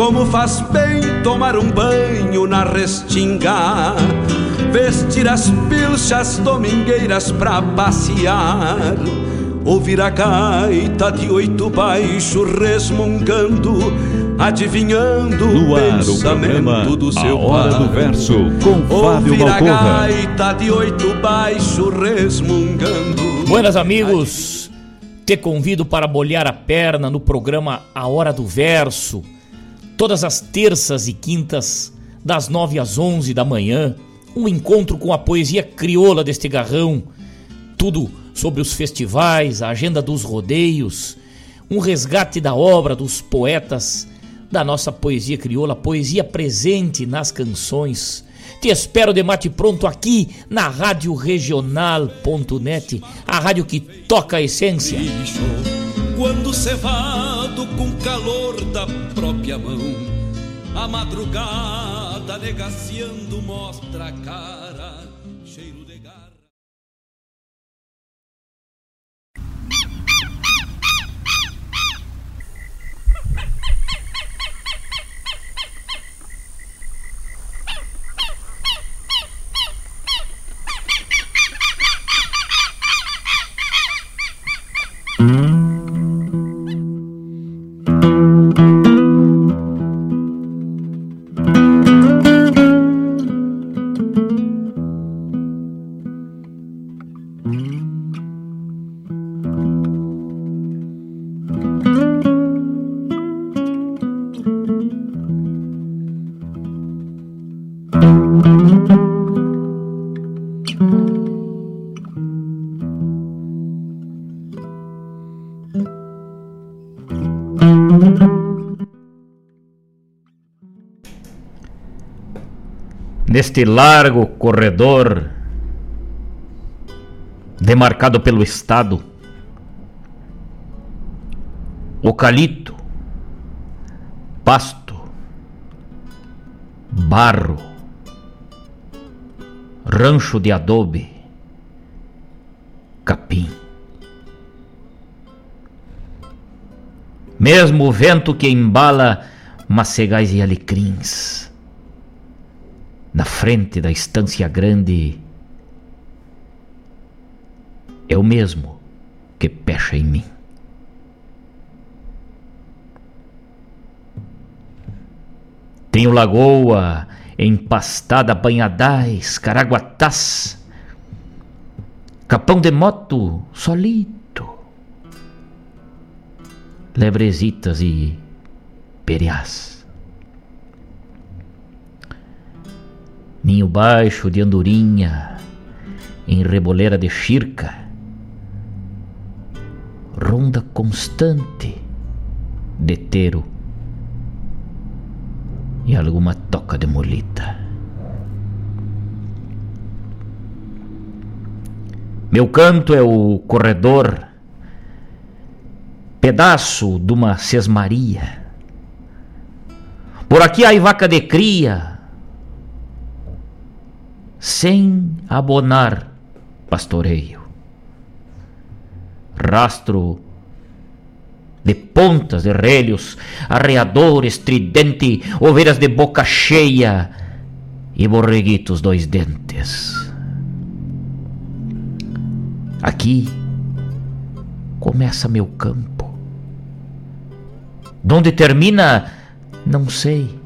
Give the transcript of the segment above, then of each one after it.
Como faz bem tomar um banho na restinga, vestir as pilchas domingueiras pra passear, ouvir a gaita de oito baixo resmungando, adivinhando no ar, o pensamento do seu a hora do verso com Fábio Ouvir a Malcorra. gaita de oito baixo resmungando. Buenas amigos, te convido para molhar a perna no programa A Hora do Verso, todas as terças e quintas, das 9 às 11 da manhã, um encontro com a poesia crioula deste garrão, tudo sobre os festivais, a agenda dos rodeios, um resgate da obra dos poetas da nossa poesia crioula, poesia presente nas canções. Te espero de mate pronto aqui na Rádio Regional.net, a rádio que toca a essência. Quando cevado com calor da própria mão, a madrugada negaciando mostra a cara, Neste largo corredor demarcado pelo Estado, ocalito, pasto, barro, rancho de adobe, capim. Mesmo o vento que embala macegais e alecrins na frente da estância grande é o mesmo que pecha em mim. Tenho lagoa empastada, banhadais, caraguatás, capão de moto solito, lebrezitas e periás. Ninho baixo de andorinha, em reboleira de chirca, ronda constante de tero e alguma toca de molita. Meu canto é o corredor, pedaço de uma sesmaria. Por aqui há vaca de cria, sem abonar pastoreio. Rastro de pontas de relhos, arreador estridente, ovelhas de boca cheia e borreguitos dois dentes. Aqui começa meu campo. Donde termina, não sei.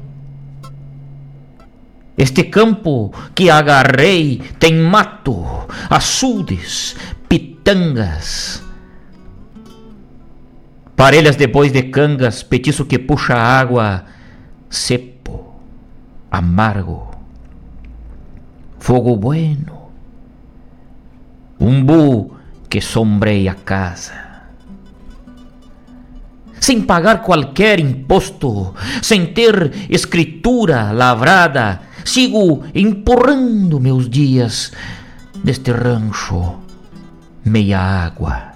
Este campo que agarrei tem mato, açudes, pitangas, parelhas de bois de cangas, petiço que puxa água, cepo, amargo, fogo bueno, umbu que sombreia a casa. Sem pagar qualquer imposto, sem ter escritura lavrada, sigo empurrando meus dias deste rancho meia água.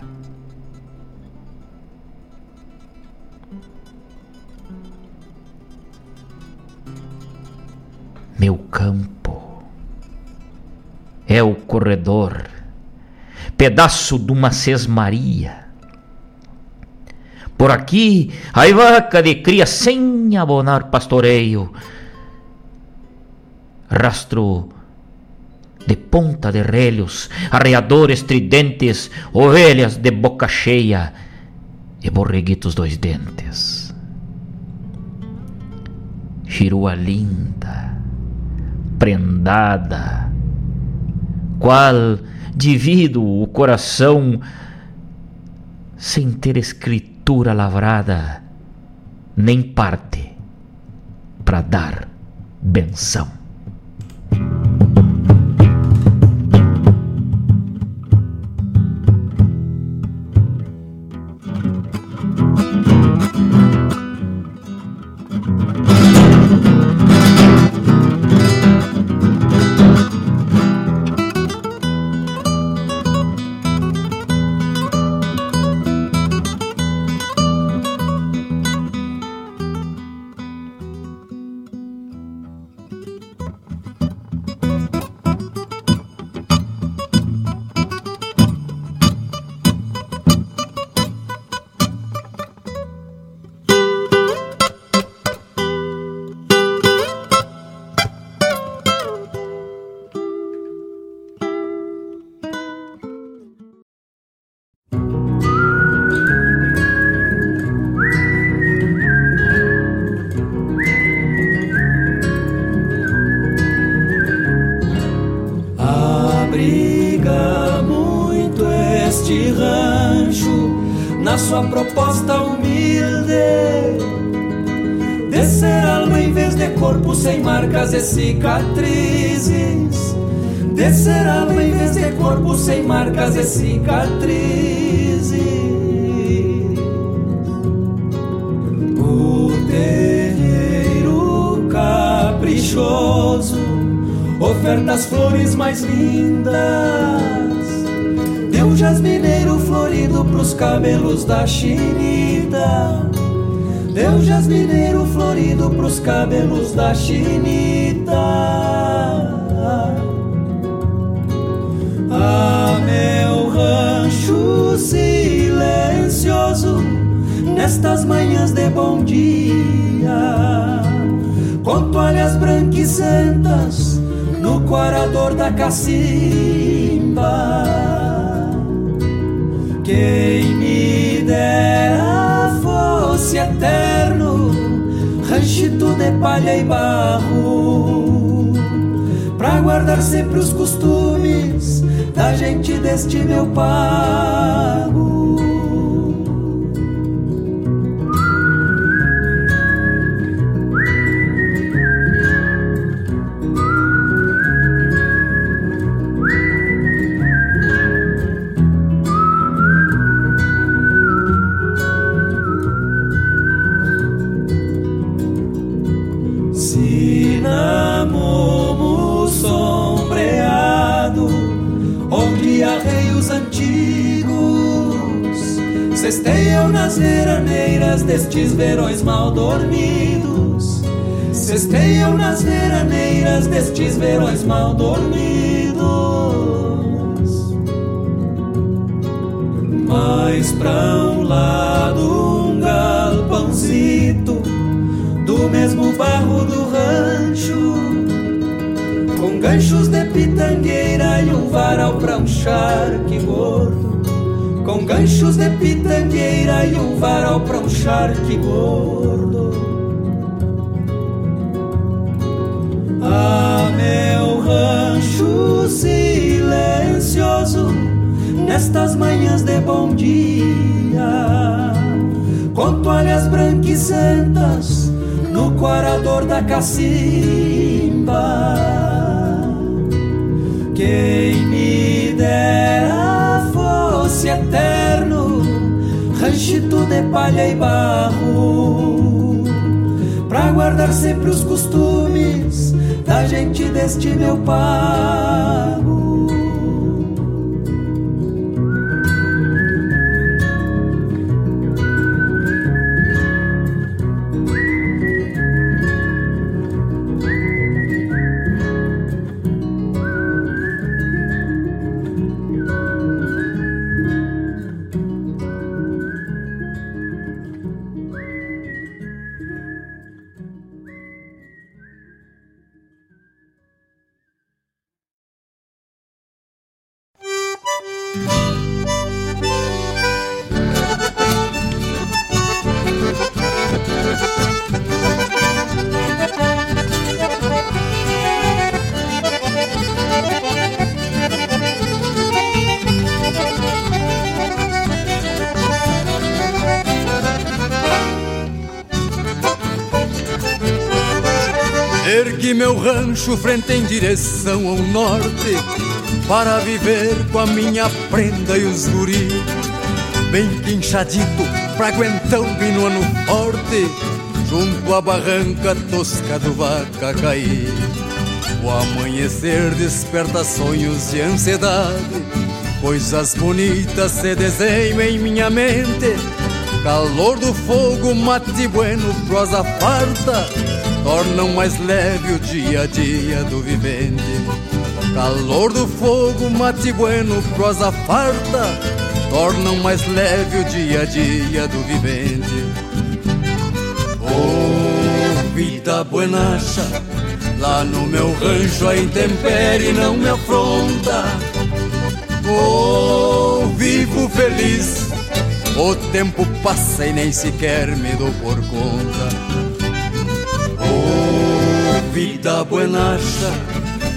Meu campo é o corredor, pedaço de uma sesmaria por aqui, aí vaca de cria sem abonar pastoreio. Rastro de ponta de relhos, arreadores tridentes, ovelhas de boca cheia e borreguitos dois dentes. Chirua linda, prendada, qual divido o coração sem ter escrito cultura lavrada nem parte para dar benção. Cicatrizes. Descer alma em vez de corpo sem marcas e cicatrizes. O terreiro caprichoso Oferta as flores mais lindas. Deu um jasmineiro florido pros cabelos da chinita Deu jasmineiro florido pros cabelos da chinita. Ah, meu rancho silencioso, nestas manhãs de bom dia, com toalhas branquicentas no quarador da cacimba. Quem me dera fosse eterno, ranchito de palha e barro, pra guardar sempre os costumes da gente deste meu pago. Veraneiras destes verões mal dormidos. Cesteiam nas veraneiras destes verões mal dormidos. Mais pra um lado um galpãozito do mesmo barro do rancho, com ganchos de pitangueira e um varal pra um com ganchos de pitangueira e um varal para um charque gordo. a meu rancho silencioso nestas manhãs de bom dia, com toalhas branquicentas no quarador da cacimba. Quem me dera fosse eterno, de palha e barro, pra guardar sempre os costumes da gente deste meu pago. Ergui meu rancho frente em direção ao norte Para viver com a minha prenda e os guri. Bem quinchadito pra aguentar um pino ano forte Junto à barranca tosca do vaca cair O amanhecer desperta sonhos de ansiedade Coisas bonitas se desenham em minha mente. Calor do fogo, mate bueno, prosa farta Tornam mais leve o dia a dia do vivente Calor do fogo, mate bueno, prosa farta Tornam mais leve o dia a dia do vivente Oh, vida buenacha Lá no meu rancho a intempérie não me afronta Oh, vivo feliz o tempo passa e nem sequer me dou por conta. Oh, vida buenacha,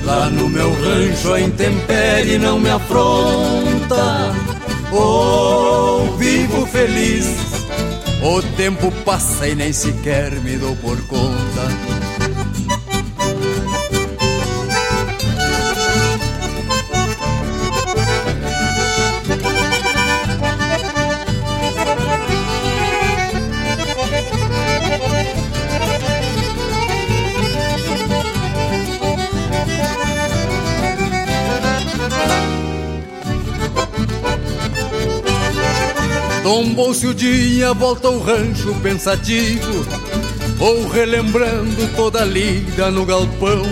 lá no meu rancho a intempérie não me afronta. Oh, vivo feliz, o tempo passa e nem sequer me dou por conta. Tombou-se o dia, volta ao rancho pensativo Ou relembrando toda a lida no galpão.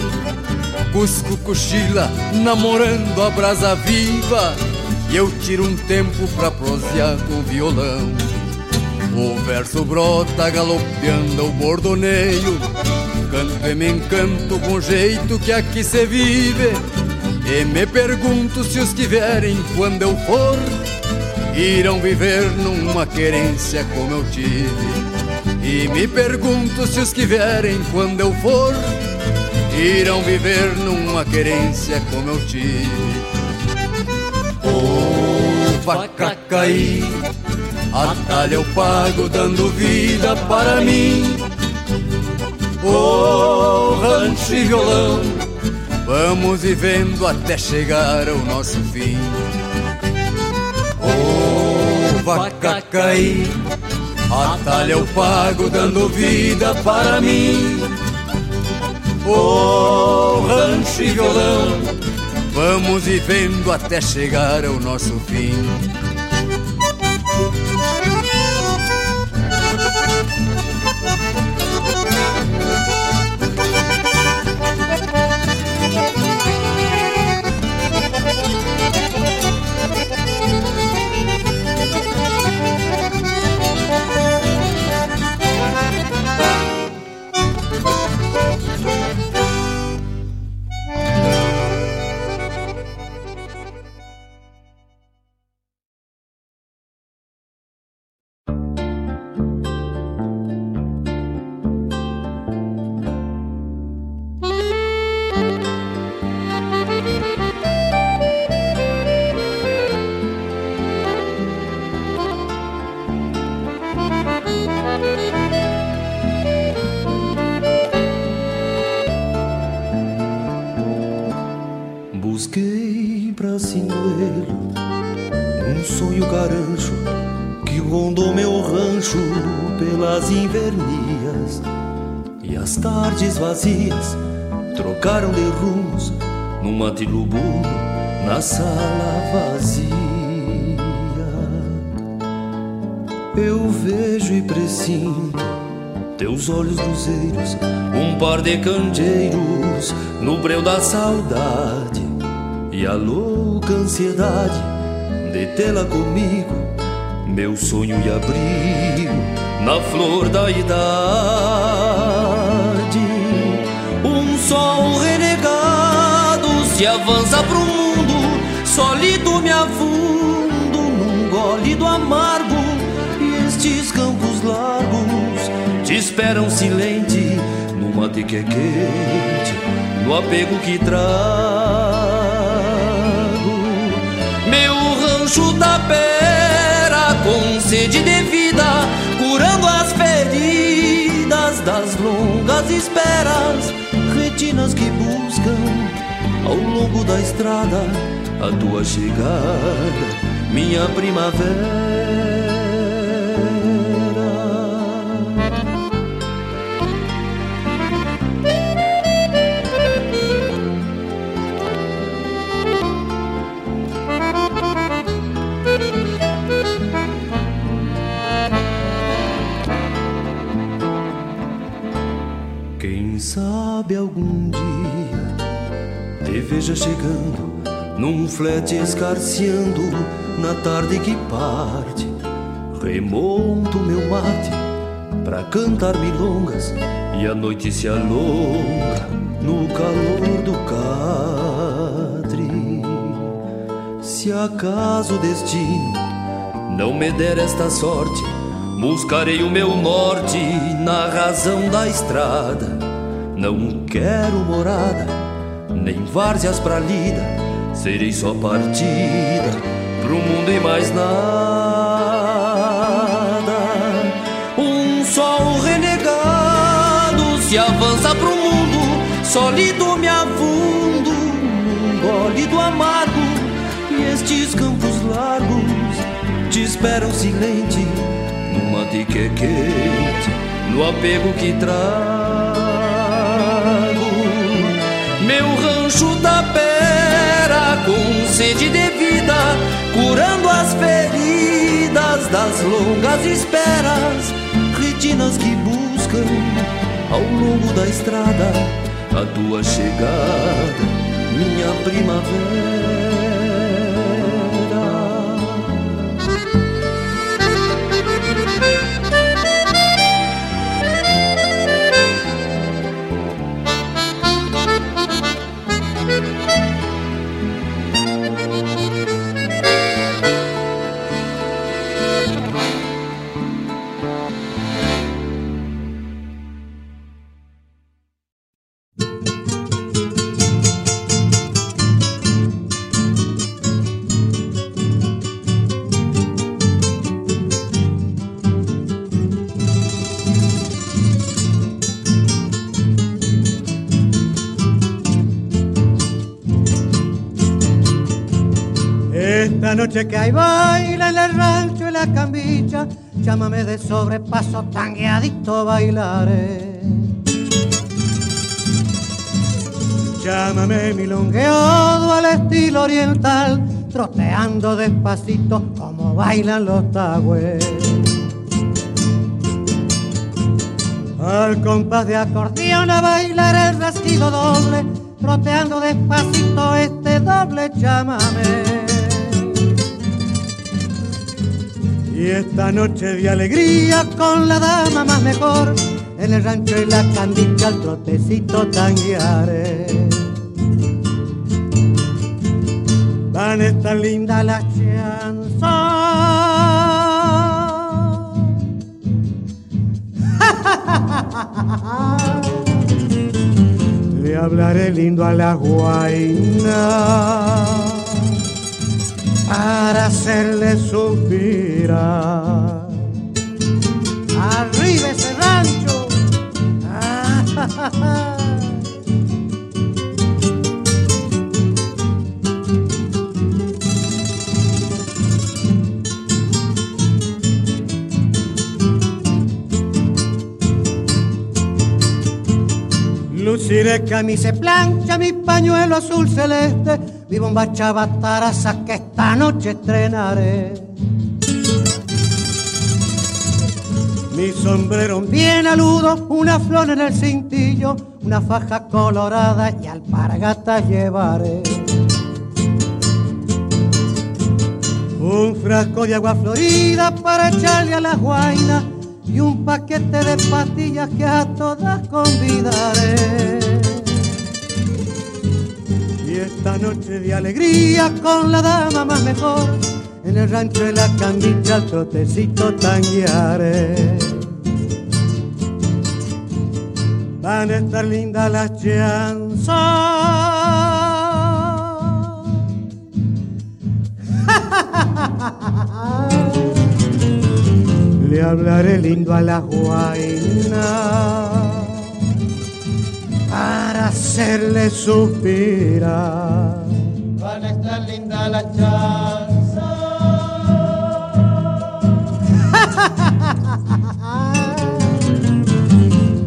Cusco cochila, namorando a brasa viva E eu tiro um tempo pra prosear com violão. O verso brota galopeando o bordoneio Canto e me encanto com o jeito que aqui se vive E me pergunto se os que vierem quando eu for irão viver numa querência como eu tive. E me pergunto se os que vierem quando eu for, irão viver numa querência como eu tive. Oh, vaca cair, atalha eu pago dando vida para mim. Oh, rancho e violão, vamos vivendo até chegar ao nosso fim vaca cair. Atalha eu pago dando vida para mim. Oh, rancho e violão, vamos vivendo até chegar ao nosso fim. As tardes vazias trocaram de rumos num matilubu na sala vazia. Eu vejo e presinto teus olhos luzeiros, um par de candeeiros no breu da saudade e a louca ansiedade de tê-la comigo, meu sonho e abrigo na flor da idade. Um sol renegado se avança pro mundo, sólido me afundo num gole do amargo e estes campos largos te esperam silente que é quente, no apego que trago. Meu rancho da pera com sede de vida, curando as feridas das longas esperas, que buscam ao longo da estrada a tua chegada, minha primavera. Sabe algum dia te veja chegando num flete escarceando na tarde que parte. Remonto meu mate pra cantar milongas e a noite se alonga no calor do catre. Se acaso o destino não me der esta sorte, buscarei o meu norte na razão da estrada. Não quero morada, nem várzeas pra lida, serei só partida pro mundo e mais nada. Um sol renegado se avança pro mundo, sólido me afundo num gole do amargo, e estes campos largos te esperam silente no mate que é quente, no apego que trago. Com sede de vida, curando as feridas das longas esperas, retinas que buscam ao longo da estrada a tua chegada, minha primavera. Noche que hay baila en el rancho y la camilla, llámame de sobrepaso, tangueadito bailaré. Llámame milongueado al estilo oriental, troteando despacito como bailan los tagües. Al compás de acordeón a bailar el rasquido doble, troteando despacito este doble llámame. Y esta noche de alegría con la dama más mejor, en el rancho y la candicha al trotecito tanguearé. Van estas lindas las chanzas. Le hablaré lindo a la guaina para hacerle suspirar. Arriba ese rancho. Ah, ja. Luciré camisa plancha, mi pañuelo azul celeste mi bomba chavataraza que esta noche estrenaré. Mi sombrero bien aludo, una flor en el cintillo, una faja colorada y alpargatas llevaré. Un frasco de agua florida para echarle a la guaina y un paquete de pastillas que a todas convidaré. Esta noche de alegría con la dama más mejor, en el rancho de la cambicha al trotecito tanguearé. Van a estar lindas las chanzas. Le hablaré lindo a la guaina para hacerle suspirar. Van a estar linda la chanza.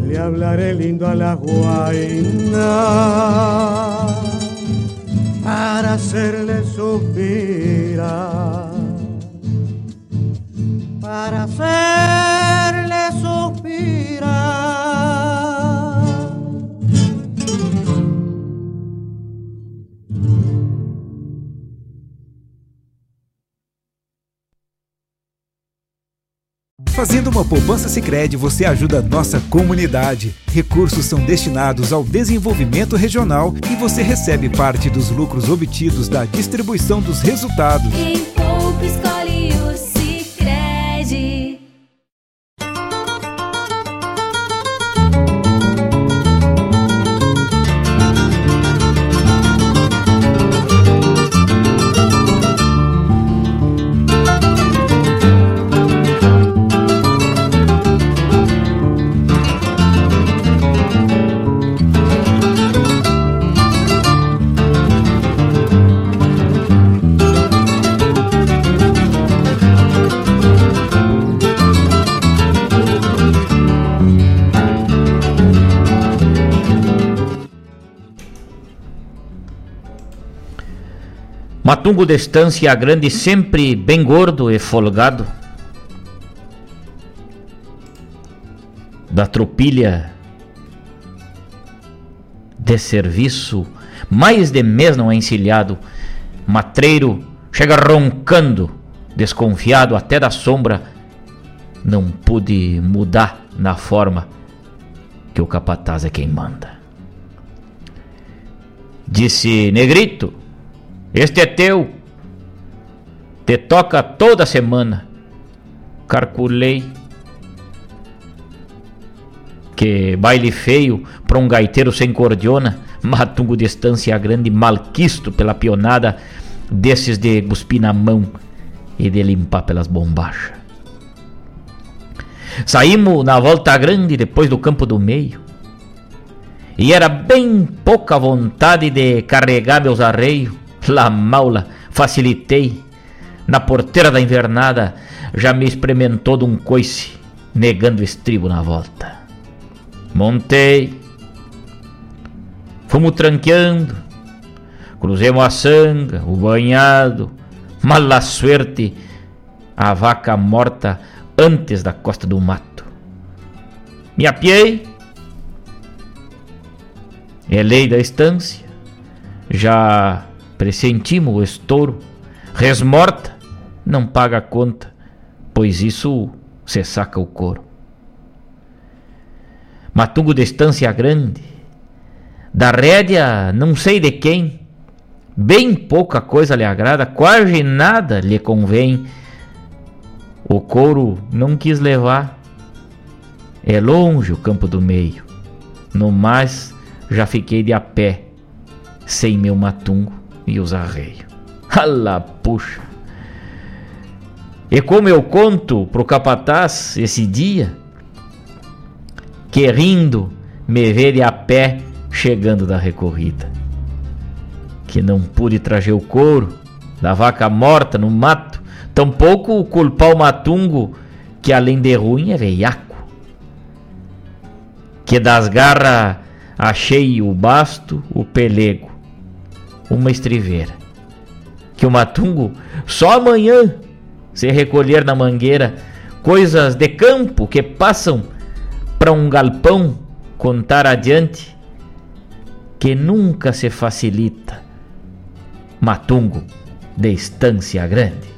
Le hablaré lindo a la guaina para hacerle suspirar para hacerle suspirar. Fazendo uma poupança Sicredi, você ajuda a nossa comunidade. Recursos são destinados ao desenvolvimento regional e você recebe parte dos lucros obtidos da distribuição dos resultados. Matungo de Estância Grande sempre bem gordo e folgado. Da tropilha de serviço, mais de mês não é encilhado. Matreiro chega roncando, desconfiado até da sombra. Não pude mudar na forma que o capataz é quem manda. Disse Negrito, este é teu. Te toca toda semana. Calculei que baile feio pra um gaiteiro sem cordiona, matungo de estância grande, malquisto pela pionada desses de cuspir na mão e de limpar pelas bombachas. Saímos na volta grande depois do campo do meio. E era bem pouca vontade de carregar meus arreios. La maula, facilitei. Na porteira da invernada já me experimentou de um coice, negando estribo na volta. Montei. Fomos tranqueando. Cruzemos a sanga, o banhado. Mala suerte, a vaca morta antes da costa do mato. Me apiei. É lei da estância. Já pressentimos o estouro. Resmorta, não paga a conta, pois isso se saca o couro. Matungo de estância grande, da rédea não sei de quem, bem pouca coisa lhe agrada, quase nada lhe convém. O couro não quis levar, é longe o campo do meio, no mais já fiquei de a pé, sem meu matungo e os arreios. Ala, puxa! E como eu conto pro capataz esse dia, que rindo me de a pé chegando da recorrida. Que não pude trazer o couro da vaca morta no mato, tampouco culpar o matungo, que além de ruim é veiaco. Que das garras achei o basto, o pelego, uma estriveira. Que o matungo só amanhã se recolher na mangueira coisas de campo que passam para um galpão contar adiante que nunca se facilita. Matungo de Estância Grande.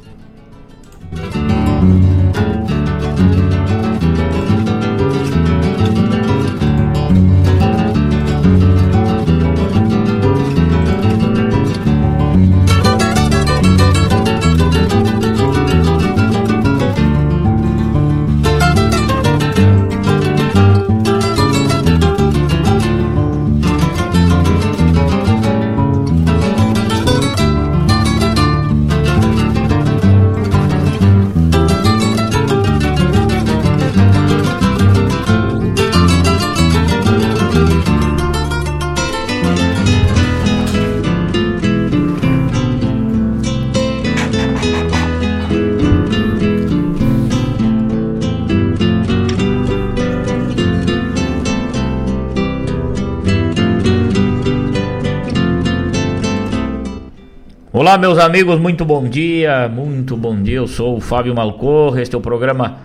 Olá, meus amigos, muito bom dia, muito bom dia. Eu sou o Fábio Malcorra. Este é o programa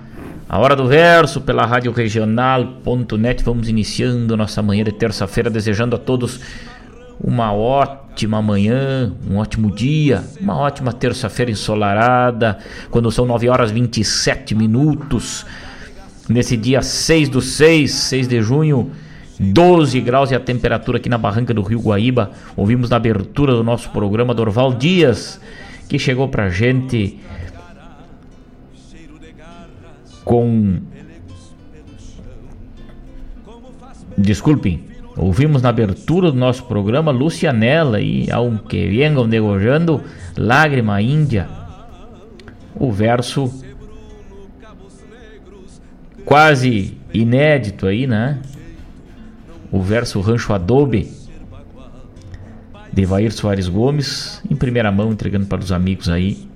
A Hora do Verso pela Rádio Regional.net. Vamos iniciando nossa manhã de terça-feira, desejando a todos uma ótima manhã, um ótimo dia, uma ótima terça-feira ensolarada, quando são 9 horas 27 minutos. Nesse dia 6 do 6, 6 de junho 12 graus e a temperatura aqui na barranca do Rio Guaíba. Ouvimos na abertura do nosso programa Dorval Dias, que chegou pra gente com. Desculpem, ouvimos na abertura do nosso programa Lucianella e Aunque Venham Negojando, Lágrima Índia. O verso quase inédito aí, né? O verso Rancho Adobe de Vair Soares Gomes, em primeira mão, entregando para os amigos aí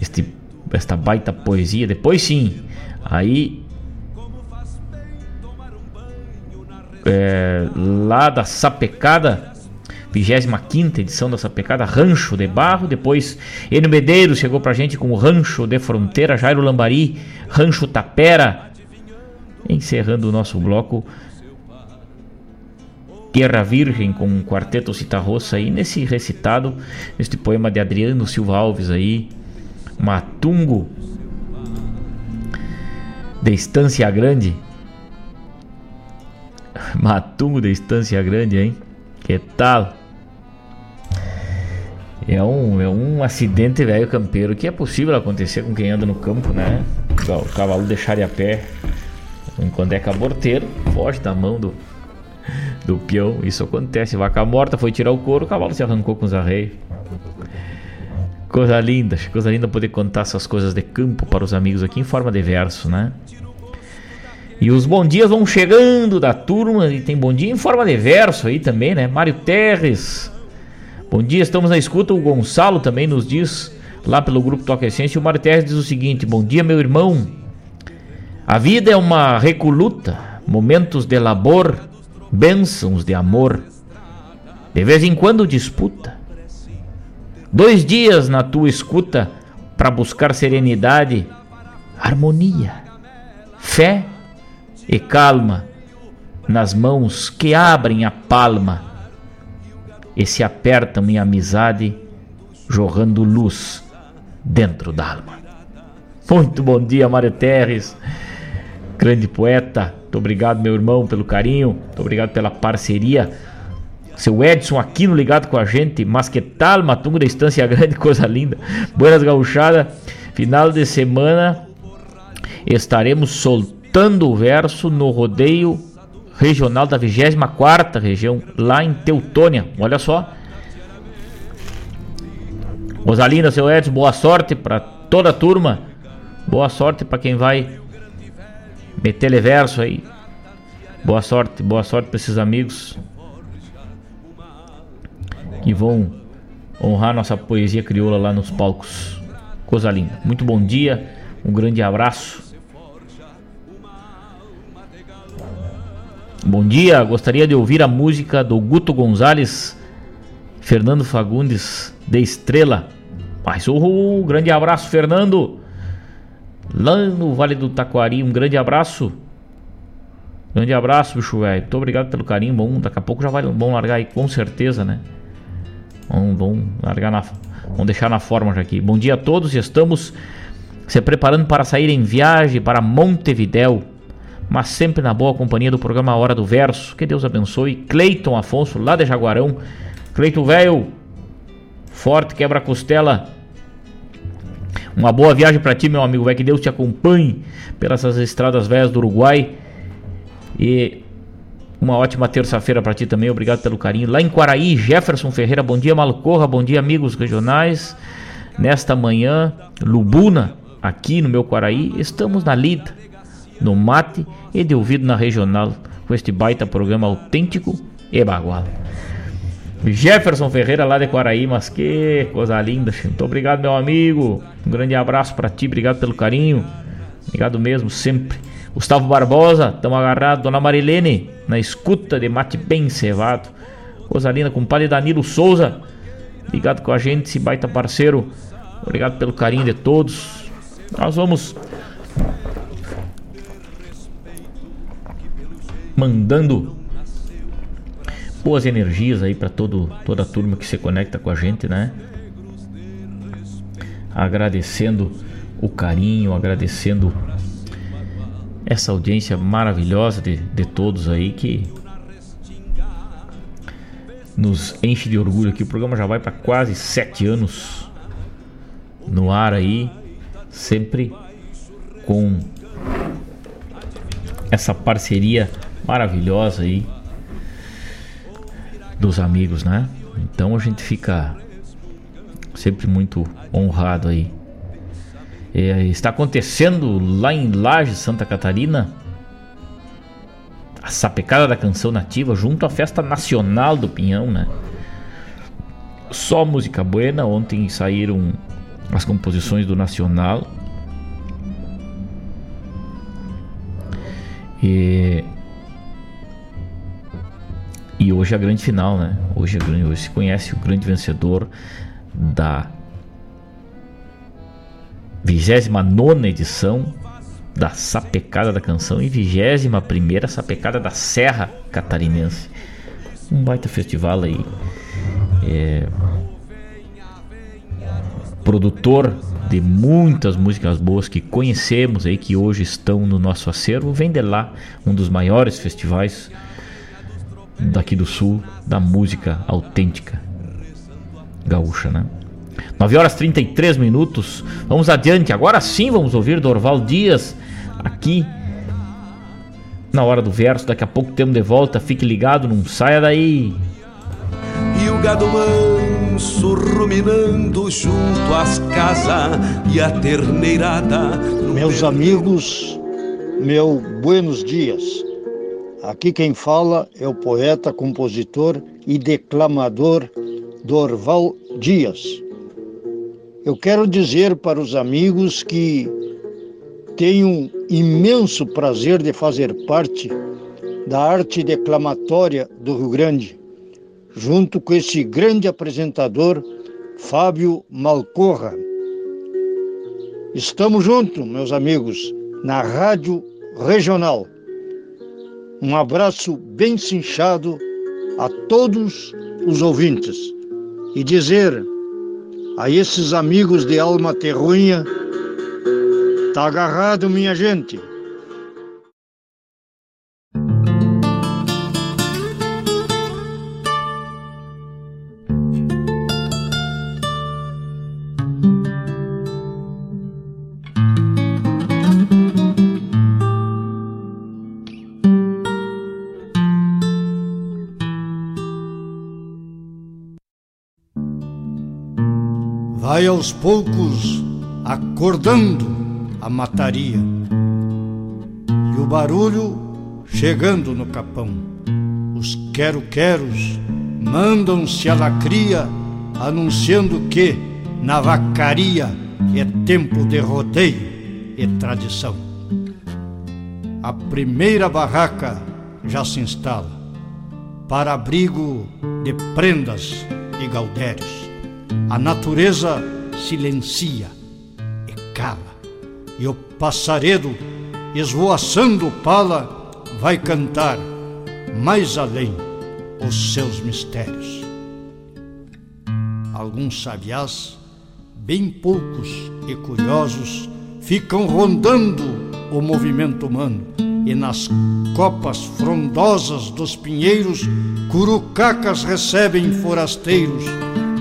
este, esta baita poesia. Depois sim, aí é, lá da Sapecada, 25 edição da Sapecada, Rancho de Barro. Depois, Enio Medeiros chegou pra gente com o Rancho de Fronteira, Jairo Lambari, Rancho Tapera. Encerrando o nosso bloco, Terra Virgem com um quarteto Citarroça aí nesse recitado, este poema de Adriano Silva Alves aí, Matungo de Estância Grande. Matungo de Estância Grande, hein? Que tal? É um, é um acidente velho campeiro que é possível acontecer com quem anda no campo, né? O cavalo deixar a pé. Quando é caborteiro, foge da mão do, do peão. Isso acontece. Vaca morta foi tirar o couro, o cavalo se arrancou com os arreios. Coisa linda, coisa linda poder contar essas coisas de campo para os amigos aqui em forma de verso, né? E os bom dias vão chegando da turma e tem bom dia em forma de verso aí também, né? Mário Terres. Bom dia, estamos na escuta. O Gonçalo também nos diz lá pelo grupo Toque Essência. O Mário Terres diz o seguinte: Bom dia, meu irmão. A vida é uma recoluta, momentos de labor bênçãos de amor, de vez em quando disputa. Dois dias na tua escuta para buscar serenidade, harmonia, fé e calma nas mãos que abrem a palma e se apertam em amizade, jorrando luz dentro da alma. Muito bom dia, Mário Terres, grande poeta, muito obrigado, meu irmão, pelo carinho. Muito obrigado pela parceria. Seu Edson aqui no ligado com a gente. Mas que tal, Matungo da Estância Grande, coisa linda. Buenas gauchada. Final de semana estaremos soltando o verso no rodeio regional da 24 região, lá em Teutônia. Olha só. Rosalinda, seu Edson, boa sorte para toda a turma. Boa sorte para quem vai Meteleverso aí. Boa sorte, boa sorte para esses amigos que vão honrar nossa poesia crioula lá nos palcos. Coisa linda. Muito bom dia, um grande abraço. Bom dia, gostaria de ouvir a música do Guto Gonzalez, Fernando Fagundes de Estrela. Mas oh, grande abraço, Fernando. Lá no Vale do Taquari, um grande abraço. Grande abraço, bicho velho. Muito obrigado pelo carinho. Bom, daqui a pouco já vai, vão largar aí, com certeza, né? Vamos, vamos largar na. Vamos deixar na forma já aqui. Bom dia a todos, estamos se preparando para sair em viagem para Montevidéu mas sempre na boa companhia do programa Hora do Verso. Que Deus abençoe. Cleiton Afonso, lá de Jaguarão. Cleiton Velho, forte quebra-costela. Uma boa viagem para ti, meu amigo. Vai que Deus te acompanhe pelas estradas velhas do Uruguai. E uma ótima terça-feira para ti também. Obrigado pelo carinho. Lá em Quaraí, Jefferson Ferreira. Bom dia, Malcorra. Bom dia, amigos regionais. Nesta manhã, Lubuna, aqui no meu Quaraí, estamos na lida no mate e de ouvido na regional com este baita programa autêntico e bagual. Jefferson Ferreira lá de Quaraí, mas que coisa linda, muito obrigado meu amigo, um grande abraço para ti, obrigado pelo carinho, obrigado mesmo sempre. Gustavo Barbosa, tamo agarrado, Dona Marilene, na escuta de mate bem cevado, coisa linda, compadre Danilo Souza, ligado com a gente, esse baita parceiro, obrigado pelo carinho de todos. Nós vamos mandando boas energias aí para todo toda a turma que se conecta com a gente, né? Agradecendo o carinho, agradecendo essa audiência maravilhosa de, de todos aí que nos enche de orgulho aqui. O programa já vai para quase sete anos no ar aí, sempre com essa parceria maravilhosa aí dos amigos, né? Então a gente fica sempre muito honrado aí. É, está acontecendo lá em Laje, Santa Catarina, a sapecada da canção nativa junto à festa nacional do Pinhão, né? Só música buena. Ontem saíram as composições do Nacional. E e hoje é a grande final, né? Hoje, é grande, hoje se conhece o grande vencedor da 29 edição da Sapecada da Canção e 21 Sapecada da Serra Catarinense. Um baita festival aí. É... Produtor de muitas músicas boas que conhecemos aí, que hoje estão no nosso acervo. Vem de lá, um dos maiores festivais daqui do sul da música autêntica gaúcha, né? 9 horas 33 minutos. Vamos adiante. Agora sim vamos ouvir Dorval Dias aqui na hora do verso. Daqui a pouco temos de volta. Fique ligado, não saia daí. E o gado manso ruminando junto às casas e a terneirada. Meus amigos, meu buenos dias. Aqui quem fala é o poeta, compositor e declamador Dorval Dias. Eu quero dizer para os amigos que tenho um imenso prazer de fazer parte da arte declamatória do Rio Grande, junto com esse grande apresentador, Fábio Malcorra. Estamos juntos, meus amigos, na Rádio Regional um abraço bem cinchado a todos os ouvintes e dizer a esses amigos de alma terruinha: tá agarrado, minha gente. Vai aos poucos acordando a mataria e o barulho chegando no capão. Os quero-queros mandam-se a lacria anunciando que na vacaria é tempo de rodeio e tradição. A primeira barraca já se instala, para abrigo de prendas e gaudérios. A natureza silencia e cala, e o passaredo, esvoaçando pala, vai cantar mais além os seus mistérios. Alguns sabiás, bem poucos e curiosos, ficam rondando o movimento humano e nas copas frondosas dos pinheiros, curucacas recebem forasteiros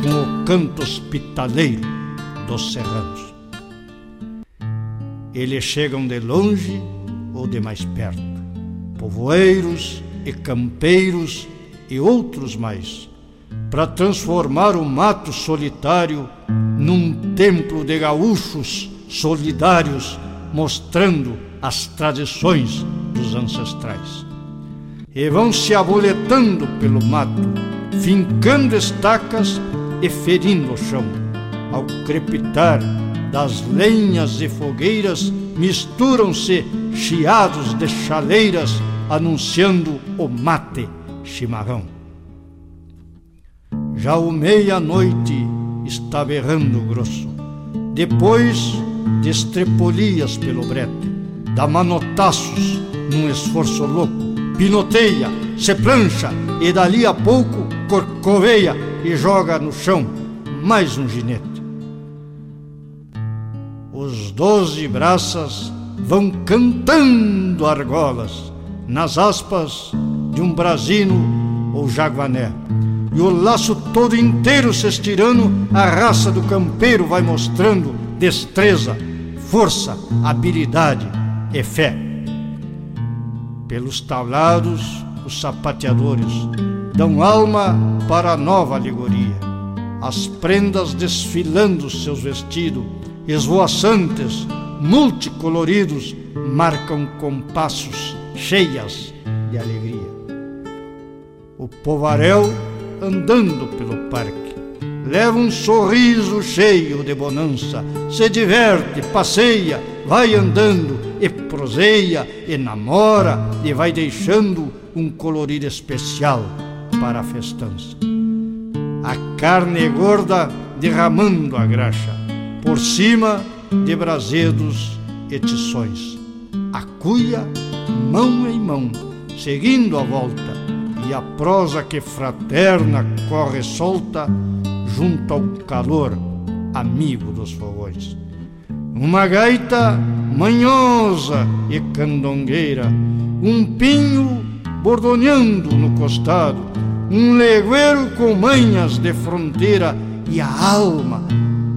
com o canto hospitaleiro dos serranos. Eles chegam de longe ou de mais perto, povoeiros e campeiros e outros mais, para transformar o mato solitário num templo de gaúchos solidários, mostrando as tradições dos ancestrais. E vão se aboletando pelo mato, fincando estacas e ferindo o chão. Ao crepitar das lenhas e fogueiras, misturam-se chiados de chaleiras, anunciando o mate chimarrão. Já o meia-noite está berrando grosso. Depois de estrepolias pelo brete, dá manotaços num esforço louco, pinoteia, se plancha e dali a pouco corcoveia e joga no chão mais um ginete. Os doze braças vão cantando argolas nas aspas de um brasino ou jaguané. E o laço todo inteiro se estirando, a raça do campeiro vai mostrando destreza, força, habilidade e fé. Pelos tablados, os sapateadores dão alma para a nova alegoria. As prendas desfilando seus vestidos, esvoaçantes, multicoloridos, marcam compassos cheias de alegria. O povaréu andando pelo parque leva um sorriso cheio de bonança, se diverte, passeia, vai andando e proseia e namora e vai deixando um colorido especial para a festança. A carne gorda derramando a graxa, por cima de brasedos e tições. A cuia, mão em mão, seguindo a volta, e a prosa que fraterna corre solta junto ao calor amigo dos fogões. Uma gaita manhosa e candongueira, um pinho bordoneando no costado, um legueiro com manhas de fronteira e a alma,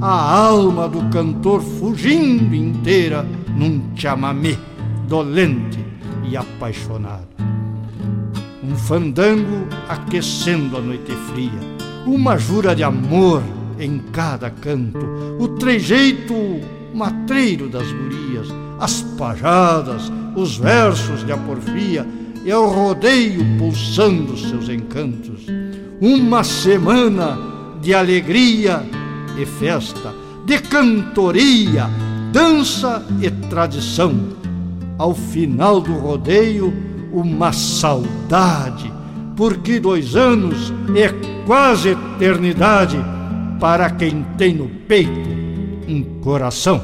a alma do cantor fugindo inteira num chamamé dolente e apaixonado. Um fandango aquecendo a noite fria, uma jura de amor em cada canto, o trejeito matreiro das gurias, as pajadas, os versos de aporfia e o rodeio pulsando seus encantos. Uma semana de alegria e festa, de cantoria, dança e tradição. Ao final do rodeio, uma saudade, porque dois anos é quase eternidade para quem tem no peito um coração.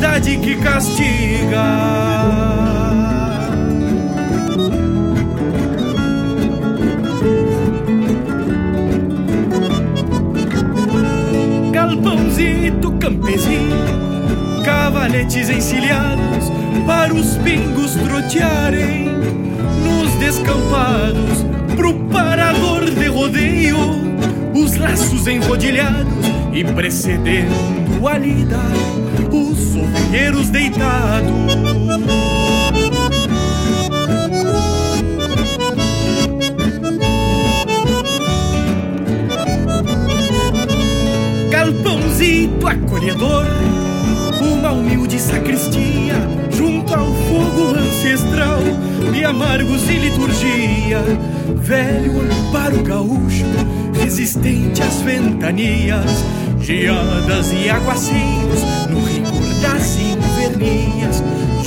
Em saudade que castiga. galpãozito campesino, cavaletes encilhados para os pingos trotearem nos descampados, pro parador de rodeio, os laços enrodilhados e precedendo a lida, os ovelheiros deitados. galpãozito acolhedor, uma humilde sacristia junto ao fogo ancestral de amargos e liturgia, velho amparo gaúcho, resistente às ventanias, geadas e aguaceiros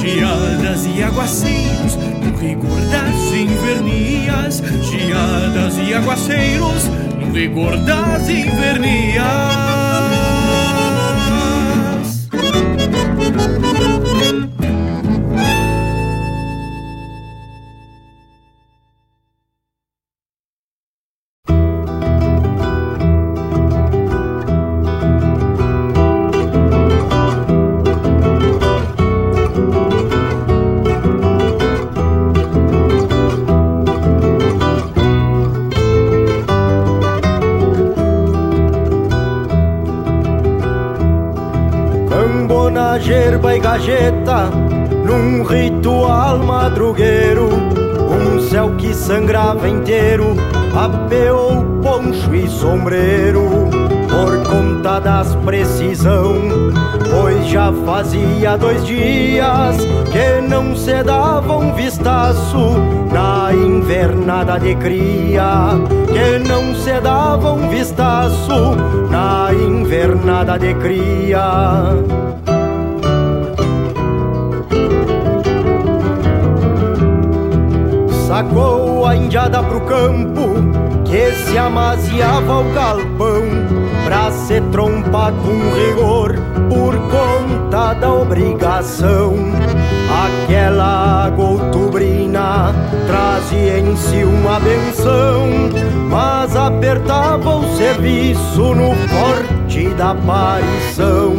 geadas e aguaceiros no rigor das invernias, geadas e aguaceiros no rigor das invernias. Gajeta Num ritual madrugueiro Um céu que sangrava inteiro Apeou poncho e sombreiro. Por conta das precisão Pois já fazia dois dias Que não se dava um vistaço Na invernada de cria Que não se dava um vistaço Na invernada de cria Sacou a indiada pro campo Que se amaziava o galpão Pra se trompar com rigor Por conta da obrigação Aquela água Trazia em si uma benção Mas apertava o serviço No forte da aparição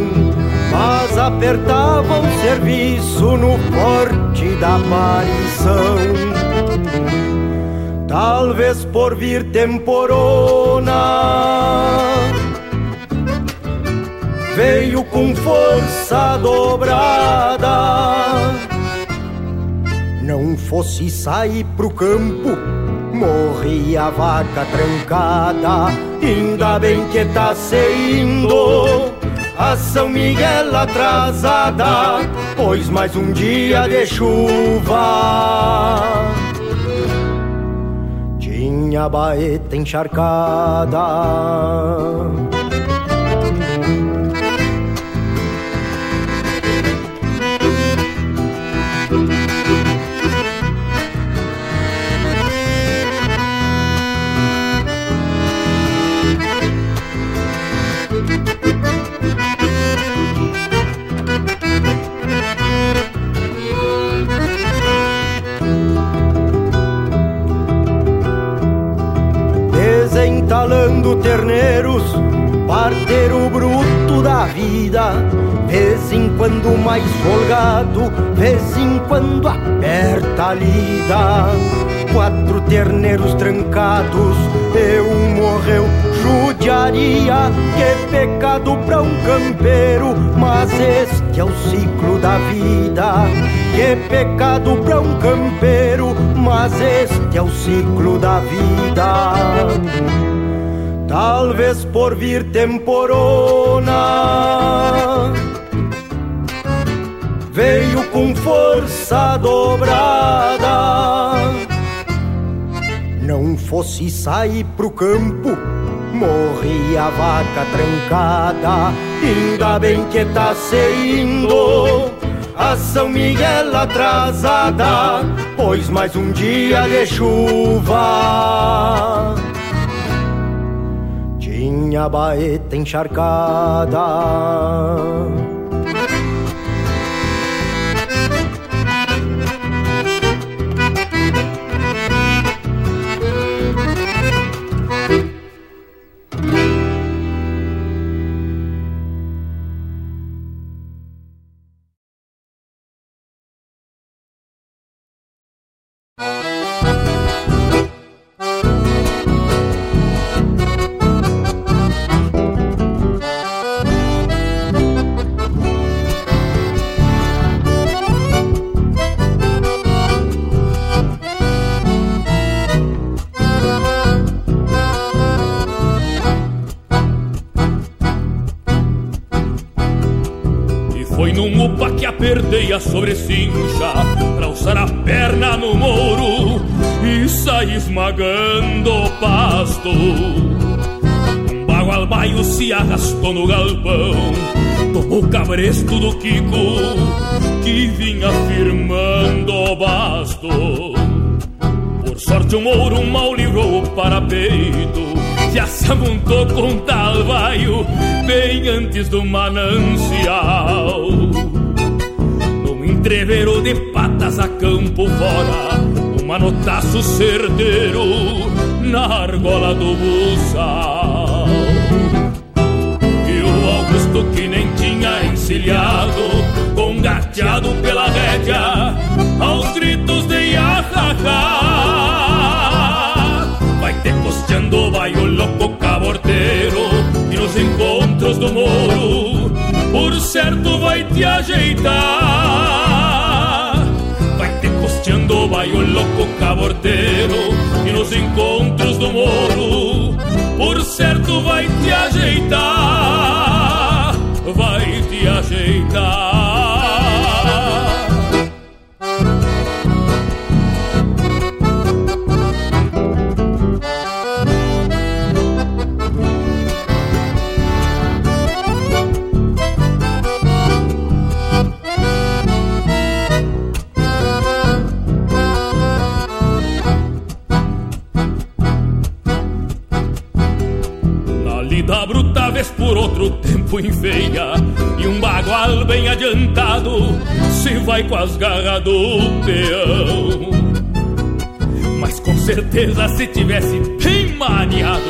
mas apertava o serviço no forte da aparição. Talvez por vir temporona. Veio com força dobrada. Não fosse sair pro campo Morria a vaca trancada. Ainda bem que tá saindo a São Miguel atrasada, pois mais um dia de chuva. Tinha baeta encharcada. Quando mais folgado, vez em quando aperta a lida. quatro terneiros trancados, eu morreu judiaria. Que pecado pra um campeiro, mas este é o ciclo da vida. Que pecado pra um campeiro, mas este é o ciclo da vida. Talvez por vir temporona veio com força dobrada. Não fosse sair pro campo, morria a vaca trancada. Ainda bem que tá saindo a São Miguel atrasada, pois mais um dia de chuva. Tinha baeta encharcada. Perdeia sobre cincha Pra usar a perna no mouro E sair esmagando o pasto. Um bagual baio se arrastou no galpão Tomou o cabresto do Kiko Que vinha firmando o basto. Por sorte o mouro mal livrou o parapeito Já se amontou com tal baio Bem antes do manancial entreveiro de patas a campo fora, um manotaço certeiro na argola do buçal. E o Augusto que nem tinha encilhado, congateado pela rédea, aos gritos de iahahá. Vai te costeando, vai o louco caborteiro, e nos encontros do moro, por certo vai te ajeitar vai o louco caborteiro e nos encontros do morro, por certo vai te ajeitar, tempo enfeia E um bagual bem adiantado Se vai com as garras do peão. Mas com certeza se tivesse bem maniado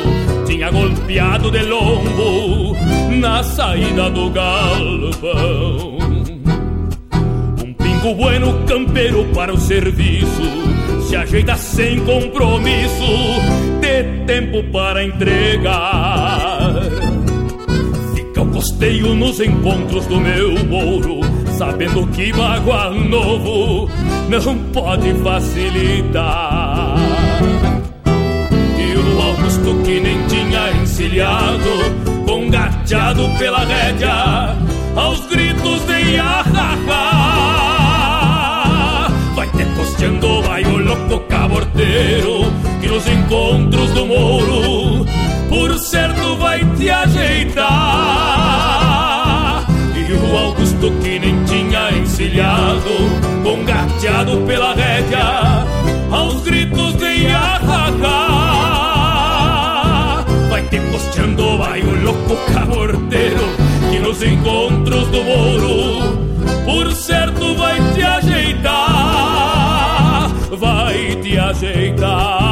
Tinha golpeado de lombo Na saída do galpão. Um pingo bueno campeiro para o serviço se ajeita sem compromisso, ter tempo para entregar costeio nos encontros do meu mouro, sabendo que mágoa novo não pode facilitar. E o Augusto que nem tinha encilhado, congateado pela rédea, aos gritos de iahahá. Vai te costeando, vai o louco caborteiro, que nos encontros do mouro, certo vai te ajeitar o Augusto que nem tinha encilhado, congateado pela rédea, aos gritos de Iahacá. Vai te costeando, vai o louco caborteiro, que nos encontros do moro, por certo vai te ajeitar, vai te ajeitar.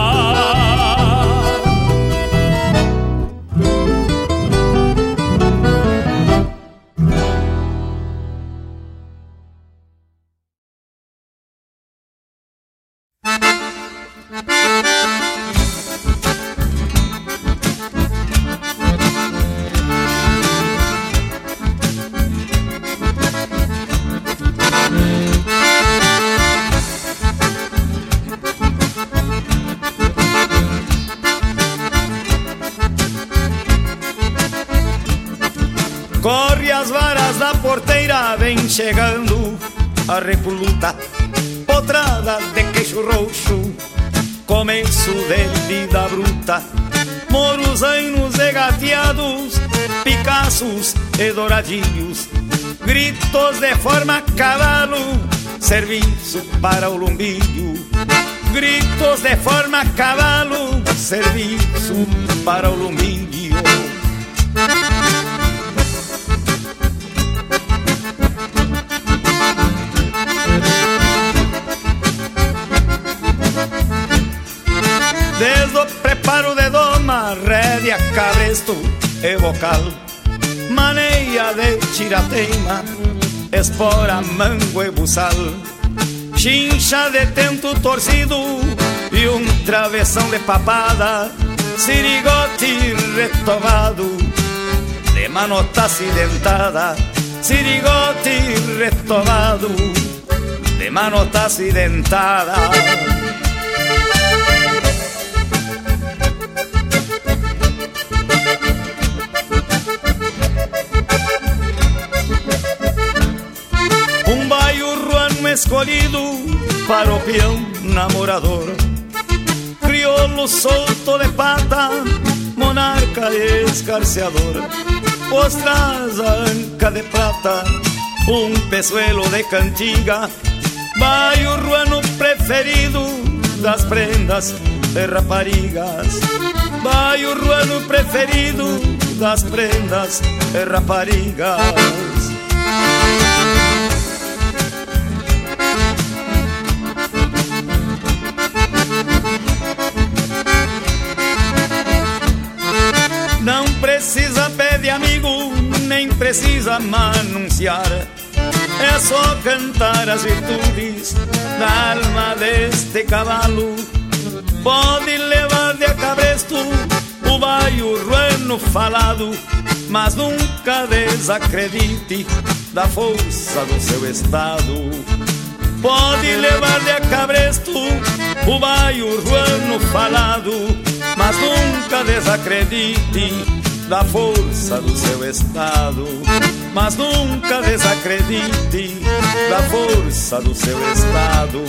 Picaços e douradinhos, gritos de forma cavalo, serviço para o lombilho. Gritos de forma cavalo, serviço para o lombilho. Desde o preparo de doma, rédea, cabresto e vocal Maneia de tirateima, espora, mango e buçal. Chincha de tento torcido e um travessão de papada. Sirigote retovado, de manota acidentada. Sirigote retovado, de manota acidentada escolhido para o peão namorador. Crioulo solto de pata, monarca escarceador. Ostras anca de prata, um peçuelo de cantiga. Baio ruano preferido das prendas de raparigas. Baio ruano preferido das prendas de raparigas precisa manunciar. É só cantar as virtudes da alma deste cavalo. Pode levar de cabresto o baio ruano falado, mas nunca desacredite da força do seu estado. Pode levar de cabresto o baio ruano falado, mas nunca desacredite da força do seu estado. Mas nunca desacredite da força do seu estado.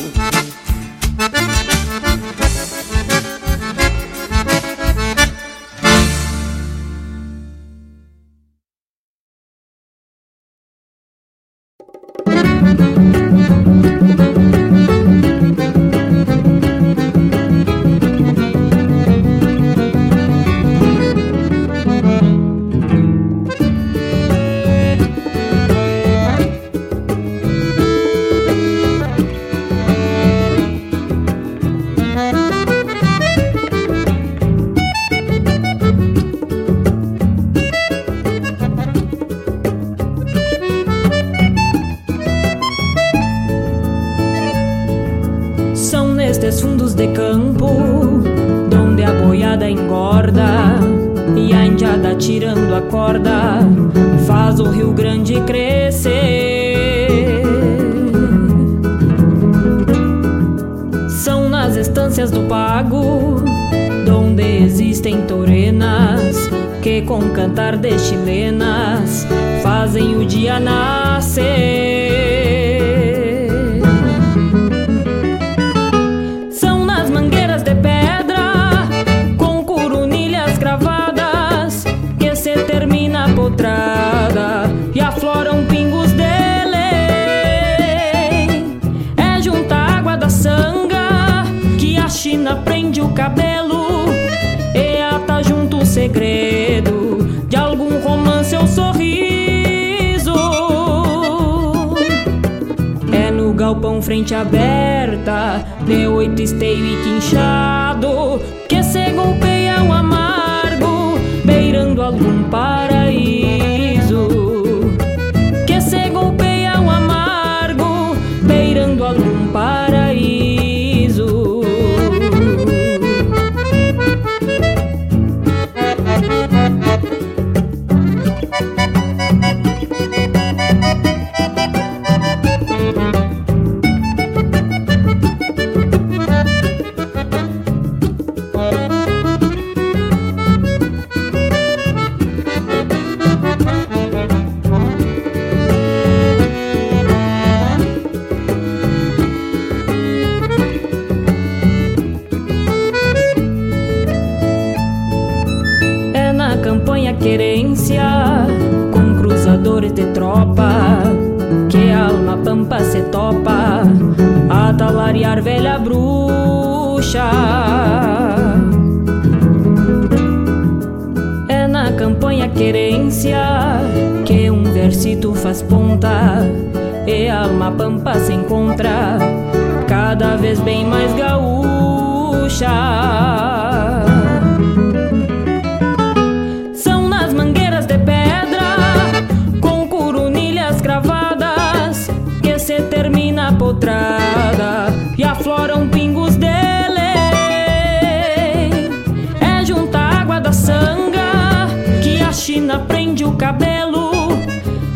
Cabelo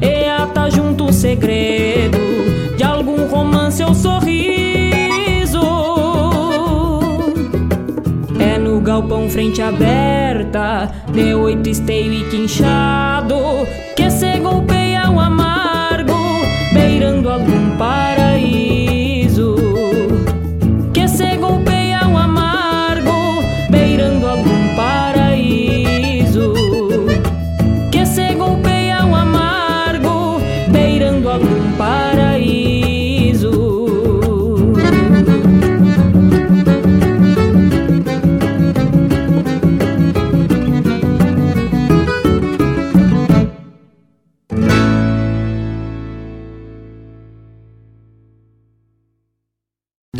e ata junto o segredo de algum romance ou sorriso. É no galpão frente aberta, de oito esteio e quinchado, que se golpeia o amargo, beirando algum paraíso.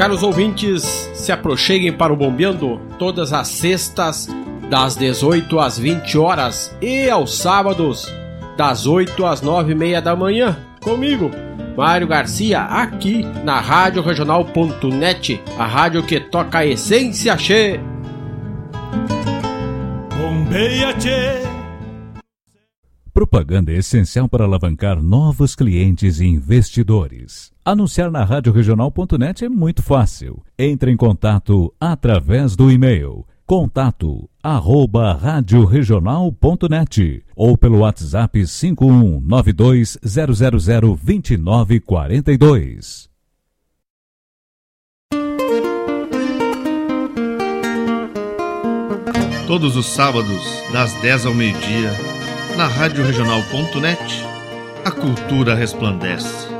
Caros ouvintes, se aproxeguem para o Bombeando todas as sextas, das 18 às 20 horas e aos sábados, das 8 às 9 e meia da manhã, comigo, Mário Garcia, aqui na Rádio Regional.net, a rádio que toca a essência che. Bombeia che. Propaganda é essencial para alavancar novos clientes e investidores. Anunciar na radioregional.net é muito fácil. Entre em contato através do e-mail contato arroba radioregional.net ou pelo WhatsApp 51920002942. Todos os sábados, das 10 ao meio-dia, na radioregional.net, a cultura resplandece,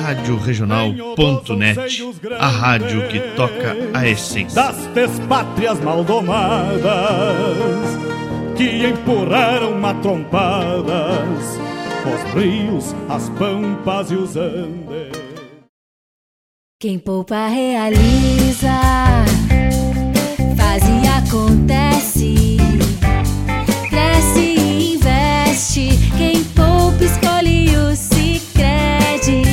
radioregional.net, a rádio que toca a essência. das despátrias maldomadas que empurraram matrompadas os rios, as pampas e os andes. Quem poupa realiza,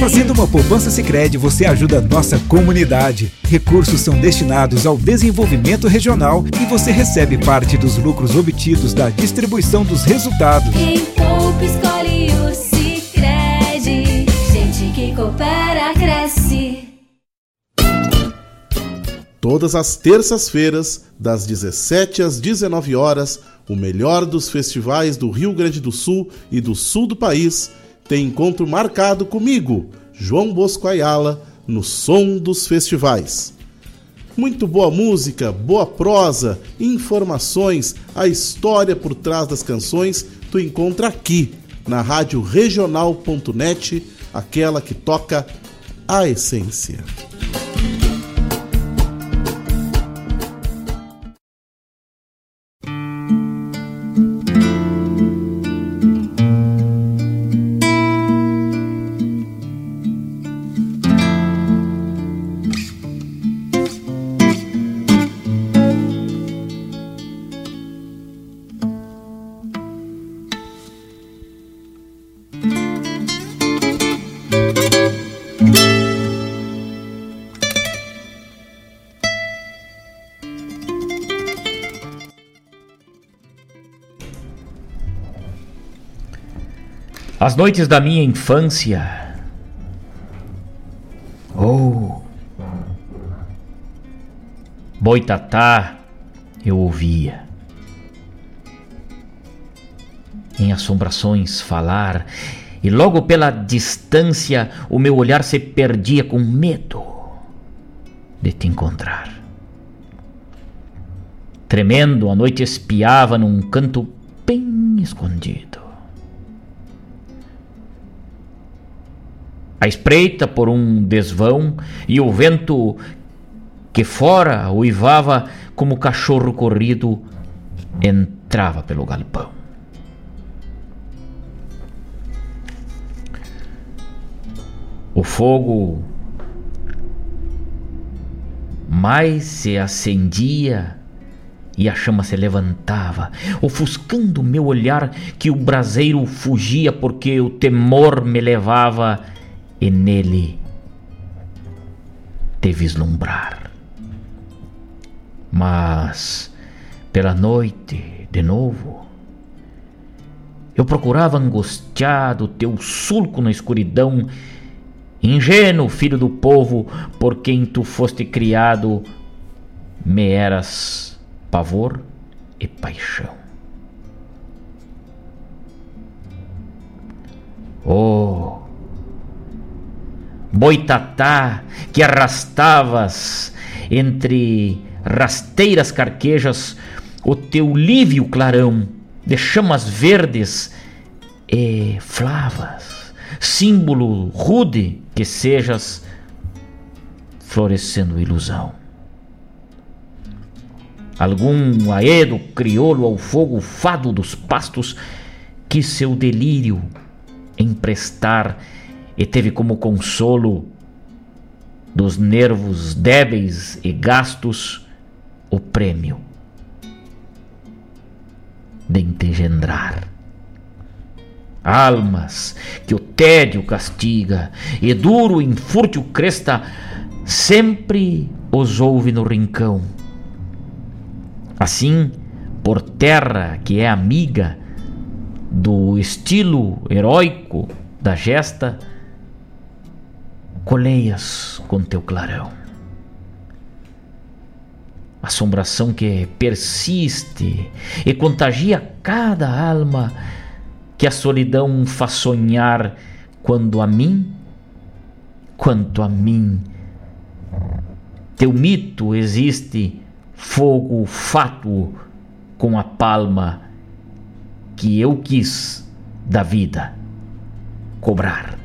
Fazendo uma poupança Sicredi, você ajuda a nossa comunidade. Recursos são destinados ao desenvolvimento regional e você recebe parte dos lucros obtidos da distribuição dos resultados. Quem poupa escolhe o Sicredi. Gente que coopera cresce. Todas as terças-feiras, das 17 às 19 horas, o melhor dos festivais do Rio Grande do Sul e do sul do país tem encontro marcado comigo, João Bosco Ayala, no Som dos Festivais. Muito boa música, boa prosa, informações, a história por trás das canções, tu encontra aqui na rádio regional.net, aquela que toca a essência. As noites da minha infância. Oh. Boitatá eu ouvia. Em assombrações falar, e logo pela distância o meu olhar se perdia com medo de te encontrar. Tremendo, a noite espiava num canto bem escondido. A espreita por um desvão e o vento que fora uivava como cachorro corrido entrava pelo galpão. O fogo mais se acendia e a chama se levantava, ofuscando meu olhar que o braseiro fugia porque o temor me levava e nele te vislumbrar. Mas pela noite, de novo, eu procurava angustiado teu sulco na escuridão, ingênuo filho do povo, por quem tu foste criado, me eras pavor e paixão. Oh, boitatá que arrastavas entre rasteiras carquejas o teu lívio clarão de chamas verdes e flavas, símbolo rude que sejas, florescendo ilusão. Algum aedo crioulo ao fogo fado dos pastos, que seu delírio emprestar e teve como consolo dos nervos débeis e gastos o prêmio de engendrar. Almas que o tédio castiga e duro infúrtil cresta sempre os ouve no rincão Assim, por terra que é amiga do estilo heróico da gesta, coleias com teu clarão. Assombração que persiste e contagia cada alma que a solidão faz sonhar quando a mim, quanto a mim, teu mito existe fogo fátuo com a palma que eu quis da vida cobrar.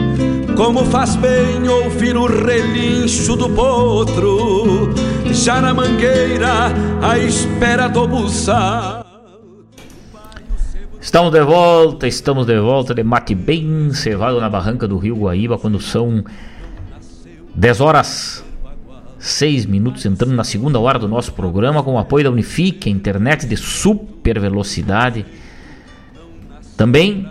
Como faz bem ouvir o relincho do potro, já na mangueira, à espera do buçal. Estamos de volta, estamos de volta de mate bem cevado na barranca do Rio Guaíba, quando são 10 horas 6 minutos, entrando na segunda hora do nosso programa, com o apoio da Unifique, internet de super velocidade. Também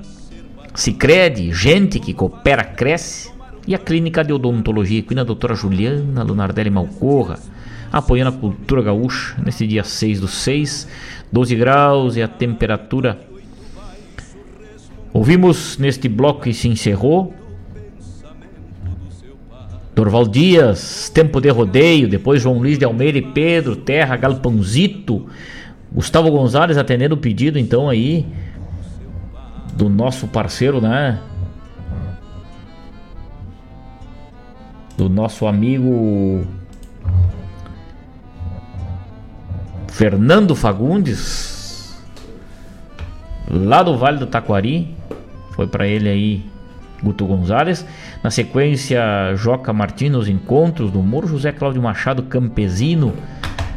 Sicredi, gente que coopera, cresce. E a Clínica de Odontologia Equina, doutora Juliana Lunardelli Malcorra, apoiando a cultura gaúcha nesse dia 6 do 6, 12 graus e a temperatura. Ouvimos neste bloco que se encerrou Dorval Dias, Tempo de Rodeio, depois João Luiz de Almeida e Pedro, Terra, Galpãozito, Gustavo Gonzalez atendendo o pedido então aí do nosso parceiro, né? Do nosso amigo Fernando Fagundes, lá do Vale do Taquari. Foi para ele aí Guto Gonzalez. Na sequência, Joca Martins nos encontros do Moro, José Cláudio Machado Campesino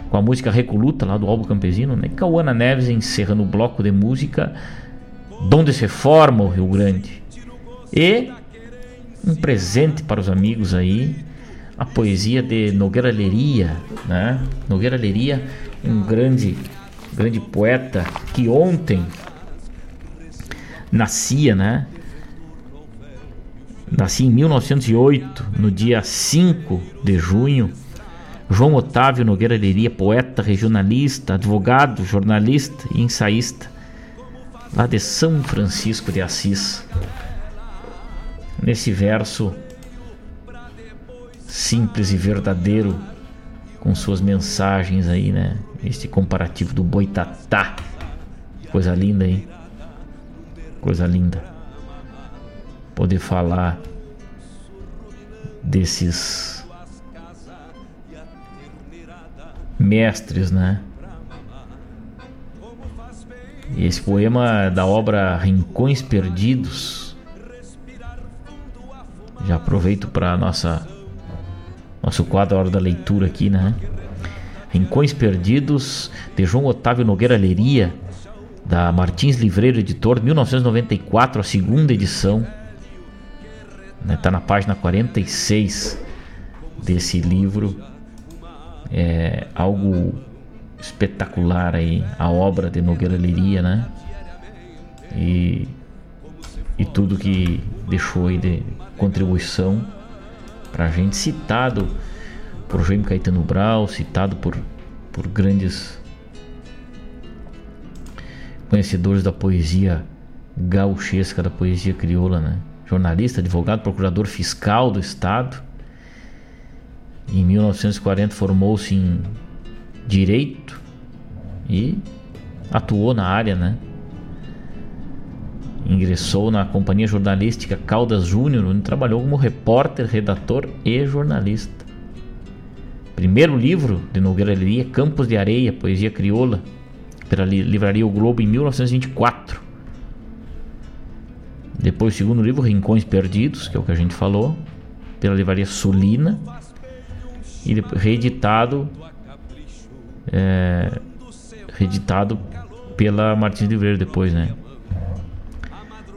com a música Recoluta lá do álbum Campesino, né? Cauana Neves encerrando o bloco de música Donde se forma o Rio Grande. E um presente para os amigos aí, a poesia de Nogueira Leria, né? Nogueira Leria, um grande, grande poeta que ontem nascia, né? Nasci em 1908, no dia 5 de junho. João Otávio Nogueira Leria, poeta, regionalista, advogado, jornalista e ensaísta, lá de São Francisco de Assis. Nesse verso simples e verdadeiro, com suas mensagens aí, né? Este comparativo do boitatá. Coisa linda, hein? Coisa linda. Poder falar desses mestres, né? Esse poema da obra Rincões Perdidos. Já aproveito para nossa nosso quadro Hora da Leitura aqui, né? Rincões Perdidos de João Otávio Nogueira Leria, da Martins Livreiro Editor, 1994, a segunda edição. Né? Tá na página 46 desse livro. É algo espetacular aí, a obra de Nogueira Leria, né? E, e tudo que deixou aí de contribuição pra gente, citado por Jaime Caetano Brau, citado por, por grandes conhecedores da poesia gauchesca, da poesia crioula, né? Jornalista, advogado, procurador fiscal do estado. Em 1940 formou-se em direito e atuou na área, né? Ingressou na companhia jornalística Caldas Júnior, onde trabalhou como repórter, redator e jornalista. Primeiro livro de Nogueira Leria, Campos de Areia, Poesia Crioula, pela livraria O Globo em 1924. Depois, o segundo livro, Rincões Perdidos, que é o que a gente falou, pela livraria Sulina, e reeditado é, reeditado pela Martins de Verde depois, né?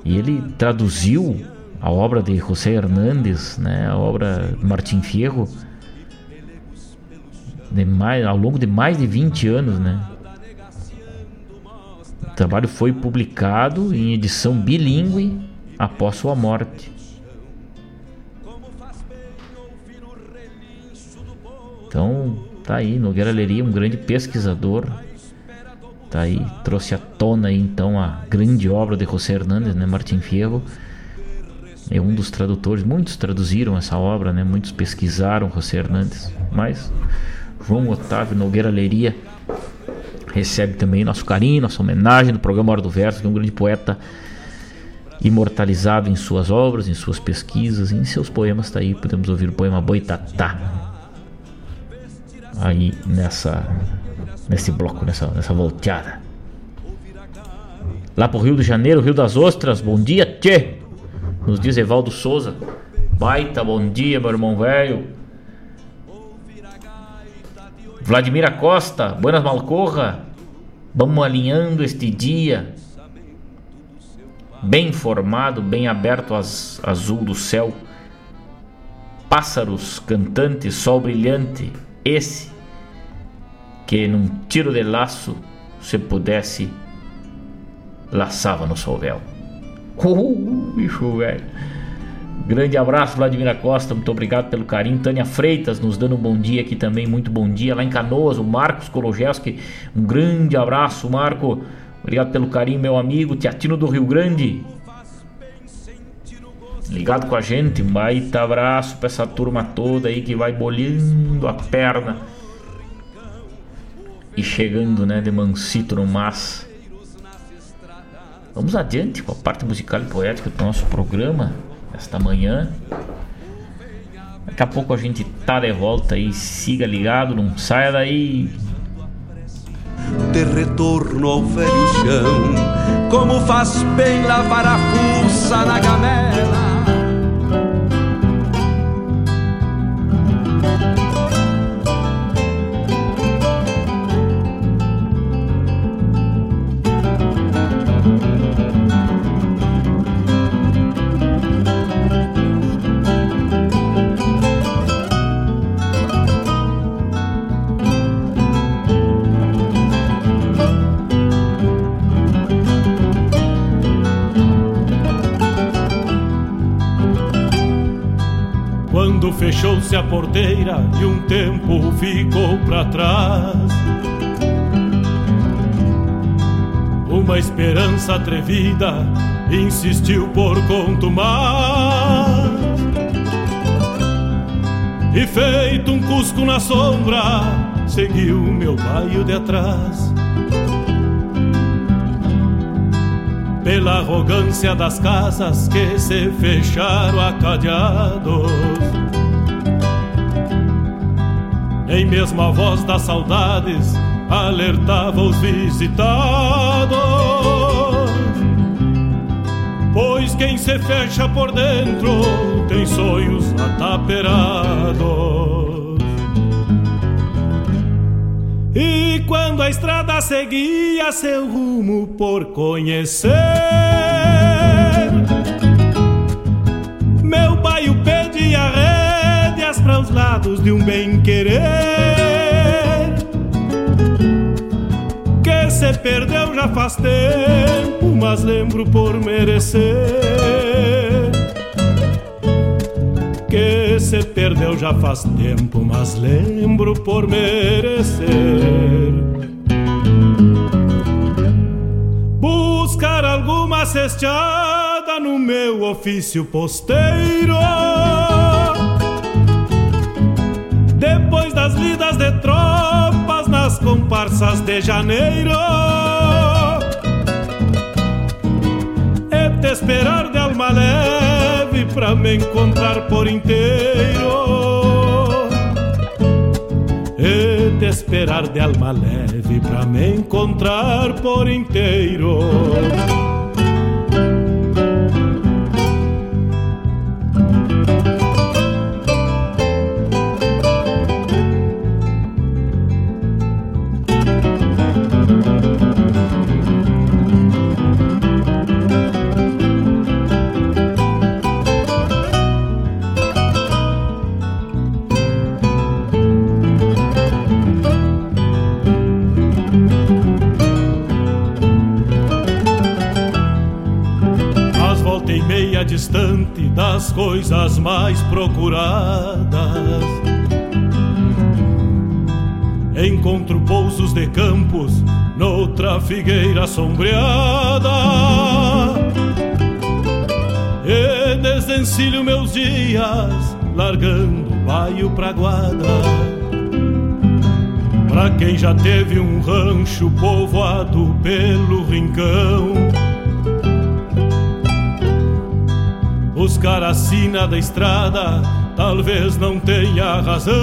E ele traduziu a obra de José Hernández, né? A obra de Martim Fierro de mais, ao longo de mais de 20 anos, né? O trabalho foi publicado em edição bilíngue após sua morte. Então, tá aí, Nogueira Leria, um grande pesquisador. Tá aí, trouxe à tona aí, então a grande obra de José Hernández, né, Martim Fierro. É um dos tradutores, muitos traduziram essa obra, né? Muitos pesquisaram José Hernandes, mas João Otávio Nogueira Leria recebe também nosso carinho, nossa homenagem do programa Hora do Verso, que é um grande poeta imortalizado em suas obras, em suas pesquisas, em seus poemas. Tá aí, podemos ouvir o poema Boitatá aí nessa nesse bloco, nessa, nessa volteada. Lá pro Rio de Janeiro, Rio das Ostras, bom dia, tchê! Nos diz Evaldo Souza. Baita, bom dia, meu irmão velho. Vladimir Costa, Buenas Malcorra. Vamos alinhando este dia. Bem formado, bem aberto az, azul do céu. Pássaros cantantes, sol brilhante. Esse que num tiro de laço se pudesse laçava no solvéu. Uh, bicho velho. Grande abraço, Vladimir Costa. Muito obrigado pelo carinho. Tânia Freitas nos dando um bom dia aqui também. Muito bom dia. Lá em Canoas, o Marcos Kologeski. Um grande abraço, Marco. Obrigado pelo carinho, meu amigo. Teatino do Rio Grande. Ligado com a gente. Baita abraço pra essa turma toda aí que vai bolhando a perna e chegando, né, de mansito no mas. Vamos adiante com a parte musical e poética do nosso programa esta manhã. Daqui a pouco a gente tá de volta aí, siga ligado, não saia daí. De retorno ao velho chão, como faz bem lavar a fuça na gamela. A porteira e um tempo ficou para trás. Uma esperança atrevida insistiu por contumar. E feito um cusco na sombra, seguiu meu baio de atrás. Pela arrogância das casas que se fecharam a cadeados. Nem mesmo a voz das saudades alertava os visitados. Pois quem se fecha por dentro tem sonhos ataperados. E quando a estrada seguia seu rumo por conhecer, de um bem-querer que se perdeu já faz tempo, mas lembro por merecer. Que se perdeu já faz tempo, mas lembro por merecer. Buscar alguma cesteada no meu ofício posteiro. Lidas de tropas nas comparsas de janeiro. É te esperar de alma leve pra me encontrar por inteiro. É te esperar de alma leve pra me encontrar por inteiro. Coisas mais procuradas. Encontro pousos de campos noutra figueira sombreada. E desencilho meus dias, largando o baio pra guarda. Pra quem já teve um rancho povoado pelo rincão. Buscar a sina da estrada talvez não tenha razão.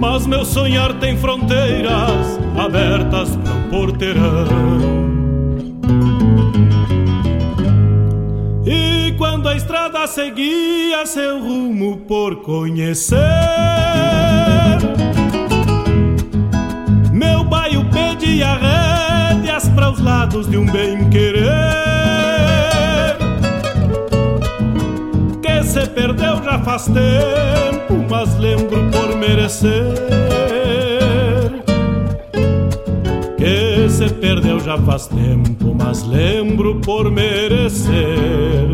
Mas meu sonhar tem fronteiras abertas para porteirão. E quando a estrada seguia seu rumo por conhecer, meu baio pedia rédeas para os lados de um bem-querer que se perdeu já faz tempo, mas lembro por merecer. Que se perdeu já faz tempo, mas lembro por merecer.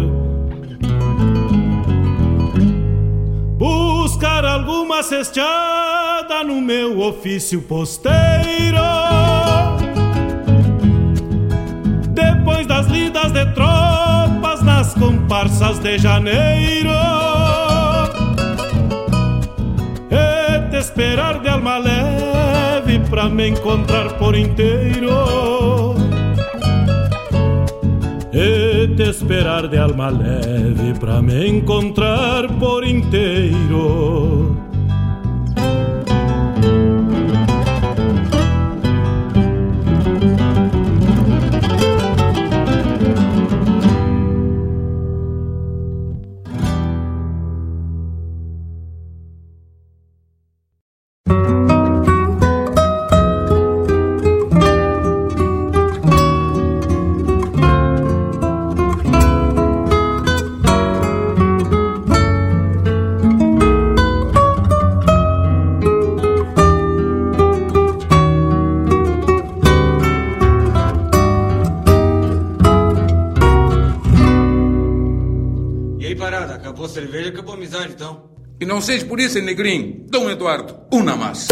Buscar alguma cesteada no meu ofício posteiro. Depois das lidas de tropas nas comparsas de janeiro. É te esperar de alma leve pra me encontrar por inteiro. É te esperar de alma leve pra me encontrar por inteiro. Seja por isso, negrinho, Dom Eduardo, uma mais.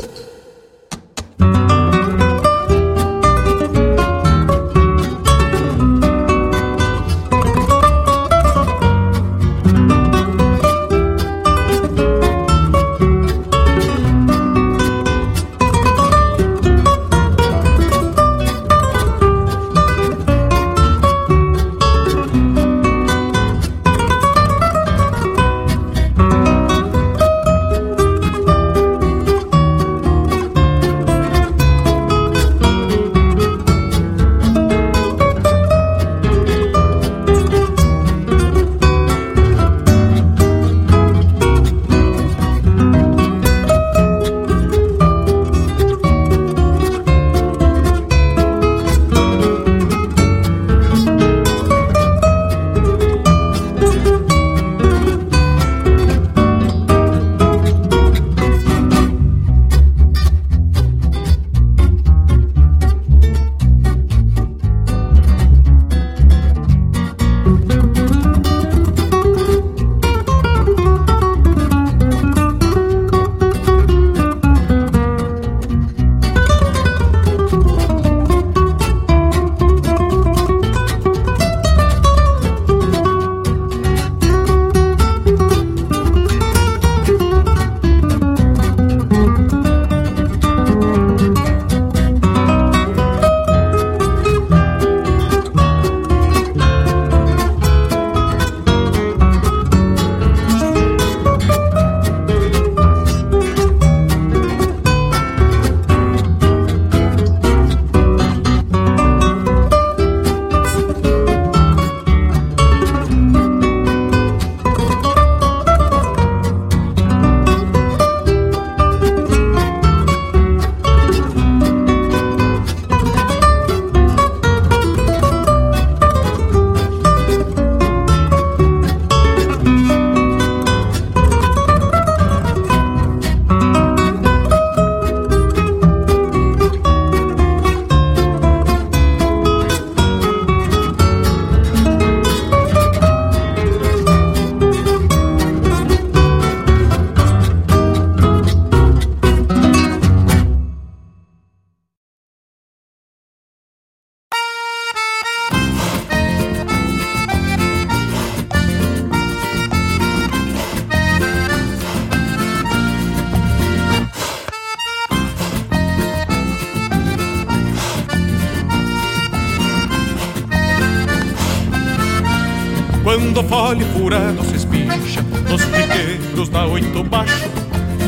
Quando fole furado se espincha Nos piqueiros da oito baixo.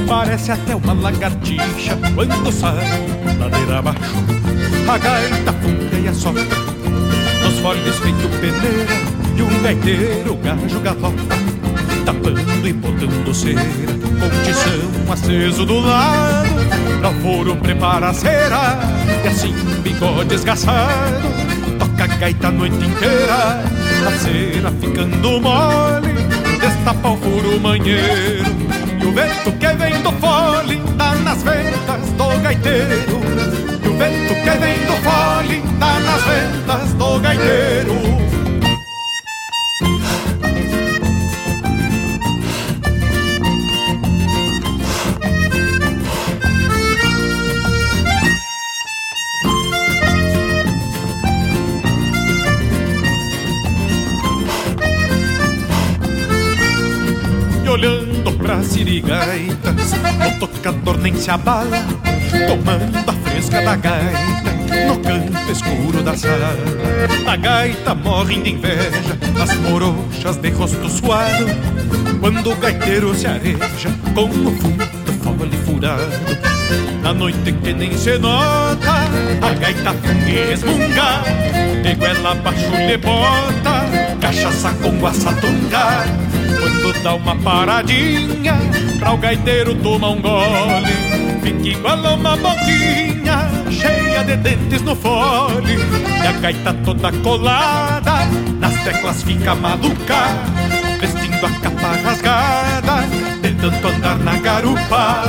Parece até uma lagartixa Quando sai ladeira abaixo. A gaita fundeia sopra Nos foles feito peneira E um gaiteiro gajo galopa Tapando e botando cera Com tição aceso do lado Pra foro prepara a cera E assim bigode esgaçado Toca a gaita a noite inteira a cera ficando mole, destapa o furo manheiro. E o vento que vem do fole tá nas ventas do gaiteiro. E o vento que vem do fole tá nas ventas do gaiteiro. Pra sirigaitas O tocador nem se abala Tomando a fresca da gaita No canto escuro da sala. A gaita morre de inveja As morochas de rosto suado. Quando o gaiteiro se areja Com o fundo fole furado. Na noite que nem se nota A gaita funga e resmunga. De goela abaixo de bota Cachaça com guaçatunga Quando dá uma paradinha Pra o gaiteiro tomar um gole. Fica igual uma boquinha Cheia de dentes no fole. E a gaita toda colada Nas teclas fica maluca. Vestindo a capa rasgada De tanto andar na garupa.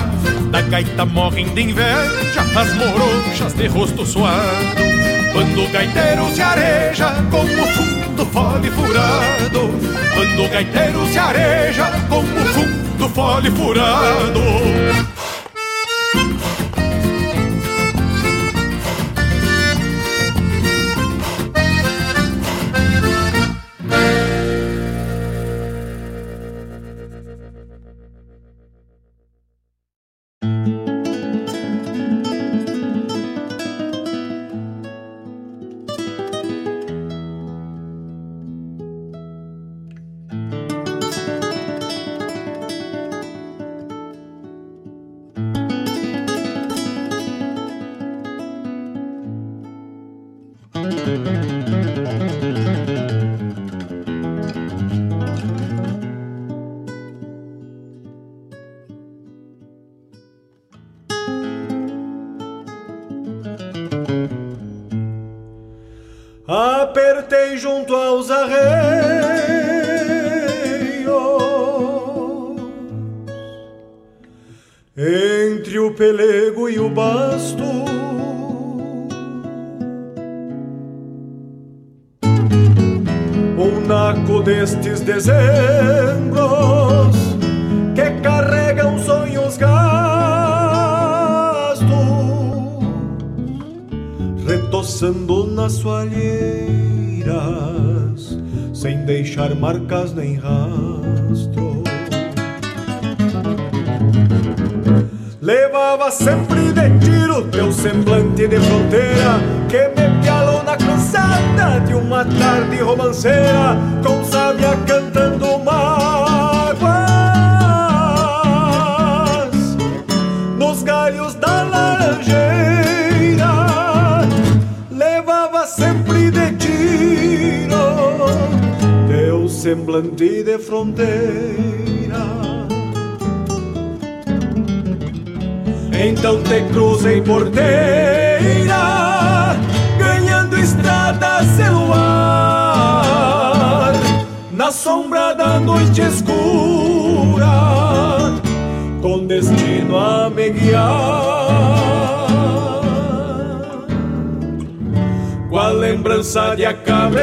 Da gaita morrem de inveja As morochas de rosto suado. Quando o gaiteiro se areja Com o fundo fole furado Quando o gaiteiro se areja Com o fundo fole furado Apertei junto aos arreios Entre o pelego e o basto deixar marcas nem rastro Levava sempre de tiro teu semblante de fronteira Que me pialou na cruzada de uma tarde romanceira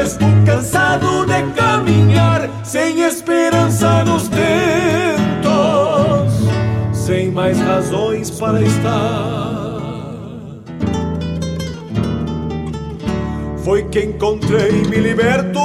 estou cansado de caminhar, sem esperança nos tentos sem mais razões para estar. Foi que encontrei, me liberto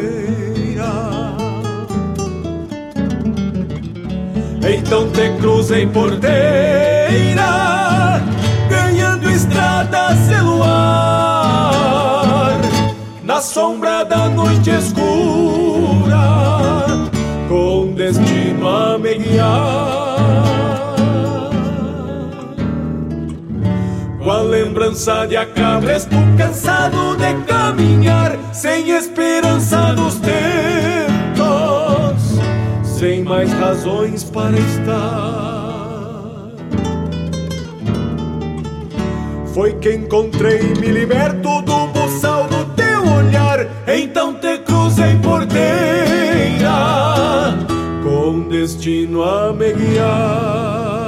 fronteira. Então te cruza em porteira, ganhando estrada celular, na sombra da noite escura, com destino a me guiar. A lembrança de acabresco cansado de caminhar, sem esperança nos tempos sem mais razões para estar. Foi que encontrei me liberto do buçal do teu olhar, então te cruzei porteira, com destino a me guiar.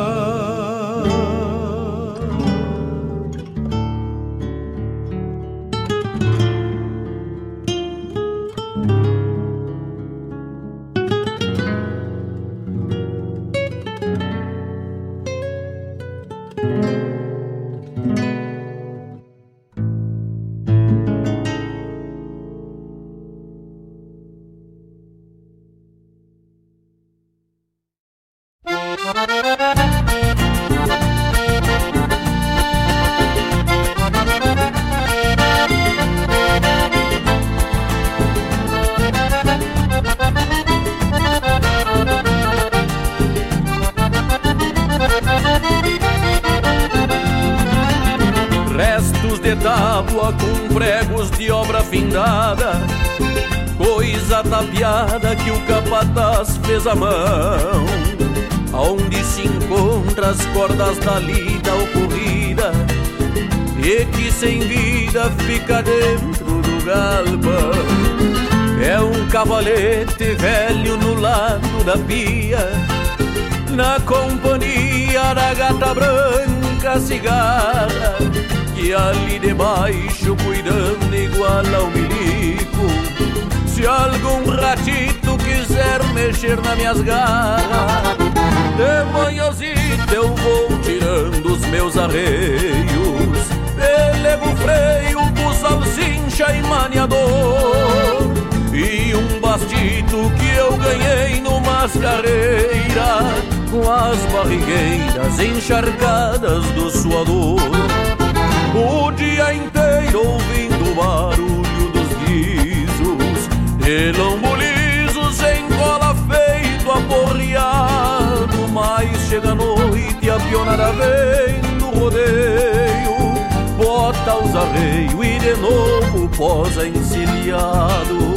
As barrigueiras encharcadas do suador. O dia inteiro ouvindo o barulho dos guizos De sem cola feito aporreado. Mas chega a noite a pionada vem do rodeio Bota os arreios e de novo posa encilhado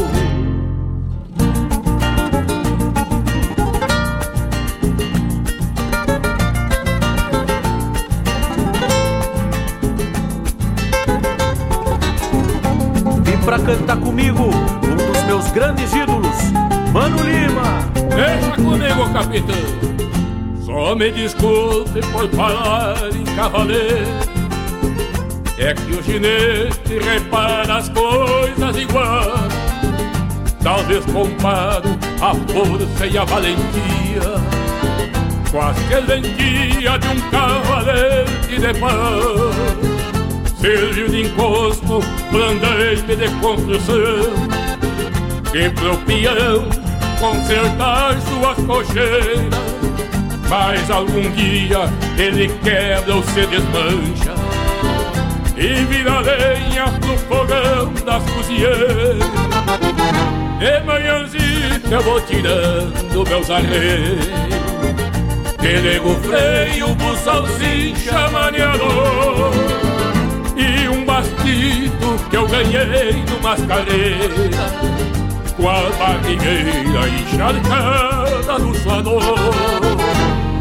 pra cantar comigo um dos meus grandes ídolos, Mano Lima. Deixa comigo, capitão. Só me desculpe por falar em cavaleiro. É que o ginete repara as coisas igual. Talvez comparo a força e a valentia com a excelentia de um cavalete de pão. Serviu de encosto, blandante de construção. E pro peão consertar suas cocheiras Mas algum dia ele quebra ou se desmancha. E vira lenha pro fogão das cozinheiras. De manhãzita eu vou tirando meus arreios. Pelego freio, buçal, cincha, maniador e que eu ganhei no mascareira Com a barrigueira encharcada no suador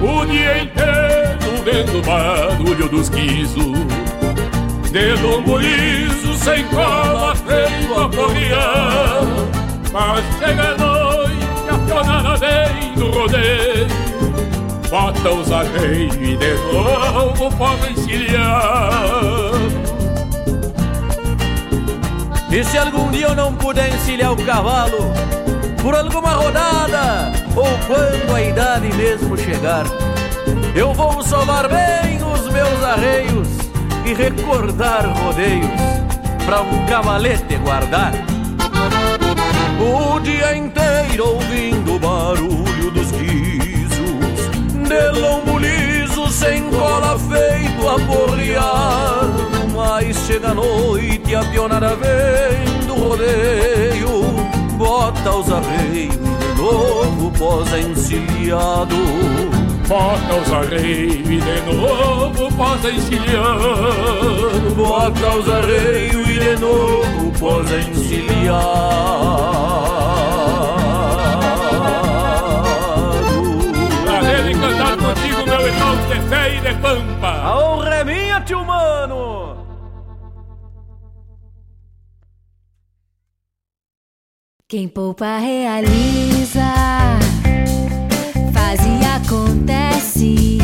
O dia inteiro vendo o barulho dos guizos De lombo liso sem cola feito a porrear Mas chega a noite a pionada vem do rodeio bota os arreios e de novo pode encilhar. E se algum dia eu não puder encilhar o cavalo, por alguma rodada, ou quando a idade mesmo chegar, eu vou sovar bem os meus arreios e recordar rodeios pra um cavalete guardar. O dia inteiro ouvindo o barulho dos guizos De lombo liso sem cola feito a Mas chega a noite a pionada vem do rodeio Bota os arreios e de novo posa encilhado. Bota os arreios e de novo posa encilhado. Bota os arreios e de novo posa encilhado. Prazer em cantar contigo, meu irmão de fé e de pampa. A honra é minha, tio mano Quem poupa realiza, faz e acontece.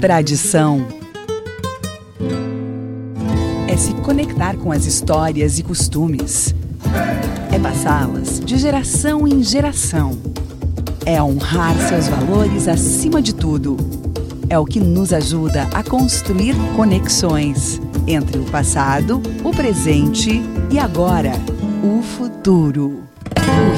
Tradição é se conectar com as histórias e costumes. É passá-las de geração em geração. É honrar seus valores acima de tudo. É o que nos ajuda a construir conexões entre o passado, o presente e agora, o futuro.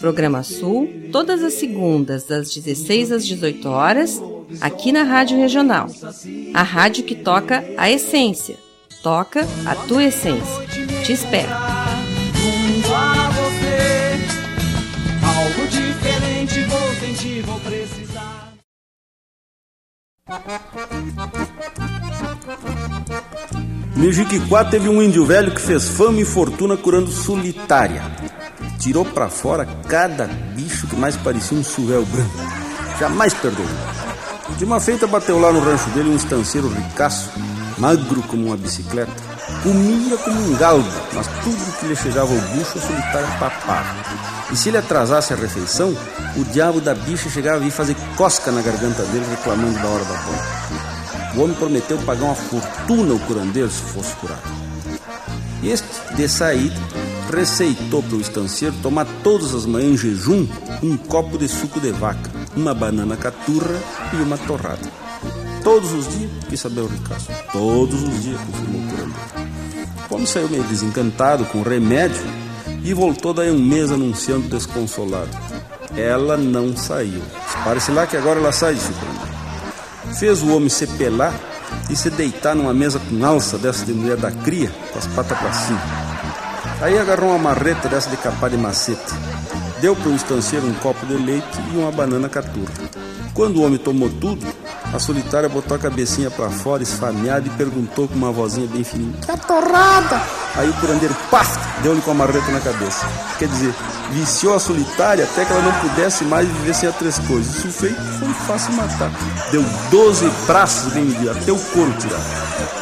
Programa Sul, todas as segundas, das 16 às 18 horas, aqui na Rádio Regional. A rádio que toca a essência. Toca a tua essência. Te espero. Algo diferente vou sentir, vou precisar. No Jiquiquá teve um índio velho que fez fama e fortuna curando solitária. Tirou pra fora cada bicho que mais parecia um suvel branco. Jamais perdoou. De uma feita bateu lá no rancho dele um estanceiro ricaço, magro como uma bicicleta. Comia como um galgo, mas tudo que lhe chegava ao bucho a solitária papava. E se ele atrasasse a refeição, o diabo da bicha chegava a vir fazer cosca na garganta dele reclamando da hora da bomba. O homem prometeu pagar uma fortuna ao curandeiro se fosse curado. Este, de saída, receitou para o estanceiro tomar todas as manhãs em jejum um copo de suco de vaca, uma banana caturra e uma torrada. Todos os dias, quis saber o ricaço, todos os dias, confirmou o curandeiro. O homem saiu meio desencantado com o remédio e voltou daí um mês anunciando desconsolado. ela não saiu. Parece lá que agora ela sai, disse o coronel. Fez o homem se pelar e se deitar numa mesa com alça dessa de mulher da cria, com as patas para cima. Aí agarrou uma marreta dessa de capar de macete. Deu para o estanceiro um copo de leite e uma banana caturra. Quando o homem tomou tudo, a solitária botou a cabecinha para fora, esfameada, e perguntou com uma vozinha bem fininha: Que torrada! Aí o curandeiro, paf, deu-lhe com a marreta na cabeça. Quer dizer, viciou a solitária até que ela não pudesse mais viver sem as três coisas. Isso feito foi fácil matar. Deu 12 braços bem medidos, até o couro tirado.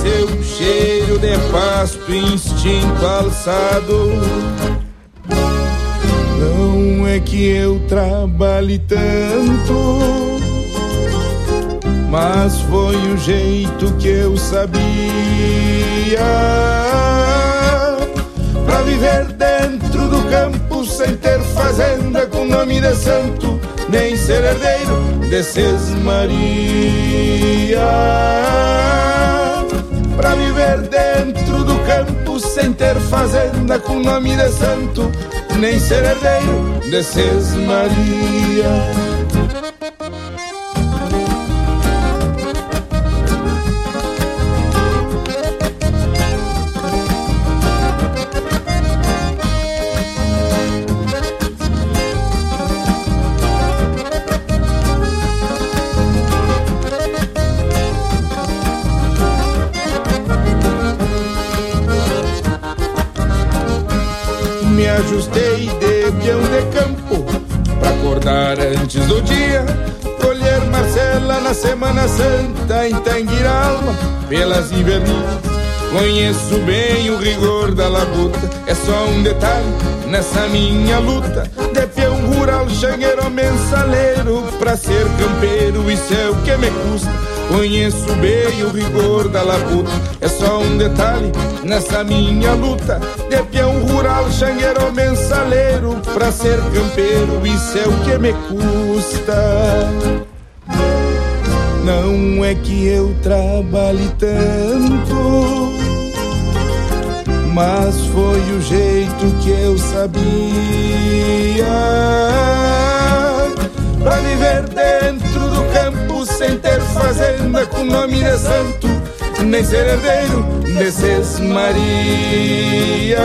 Seu cheiro de pasto instinto alçado não é que eu trabalhe tanto mas foi o jeito que eu sabia Pra viver dentro do campo sem ter fazenda com nome de santo, nem ser herdeiro desses Maria. Pra viver dentro do campo sem ter fazenda com nome de santo, nem ser herdeiro desses Maria. Ajustei de peão de campo Pra acordar antes do dia. Colher Marcela na Semana Santa Em Tanguiralma, pelas invernias Conheço bem o rigor da labuta É só um detalhe nessa minha luta. De peão rural, xangueiro, mensaleiro Pra ser campeiro, isso é o que me custa. Conheço bem o rigor da labuta É só um detalhe nessa minha luta. De peão rural, xangueiro, mensaleiro Pra ser campeiro, isso é o que me custa. Não é que eu trabalhe tanto Mas foi o jeito que eu sabia. Pra viver dentro do campo sem ter fazenda com nome de santo Nem ser herdeiro desses Maria.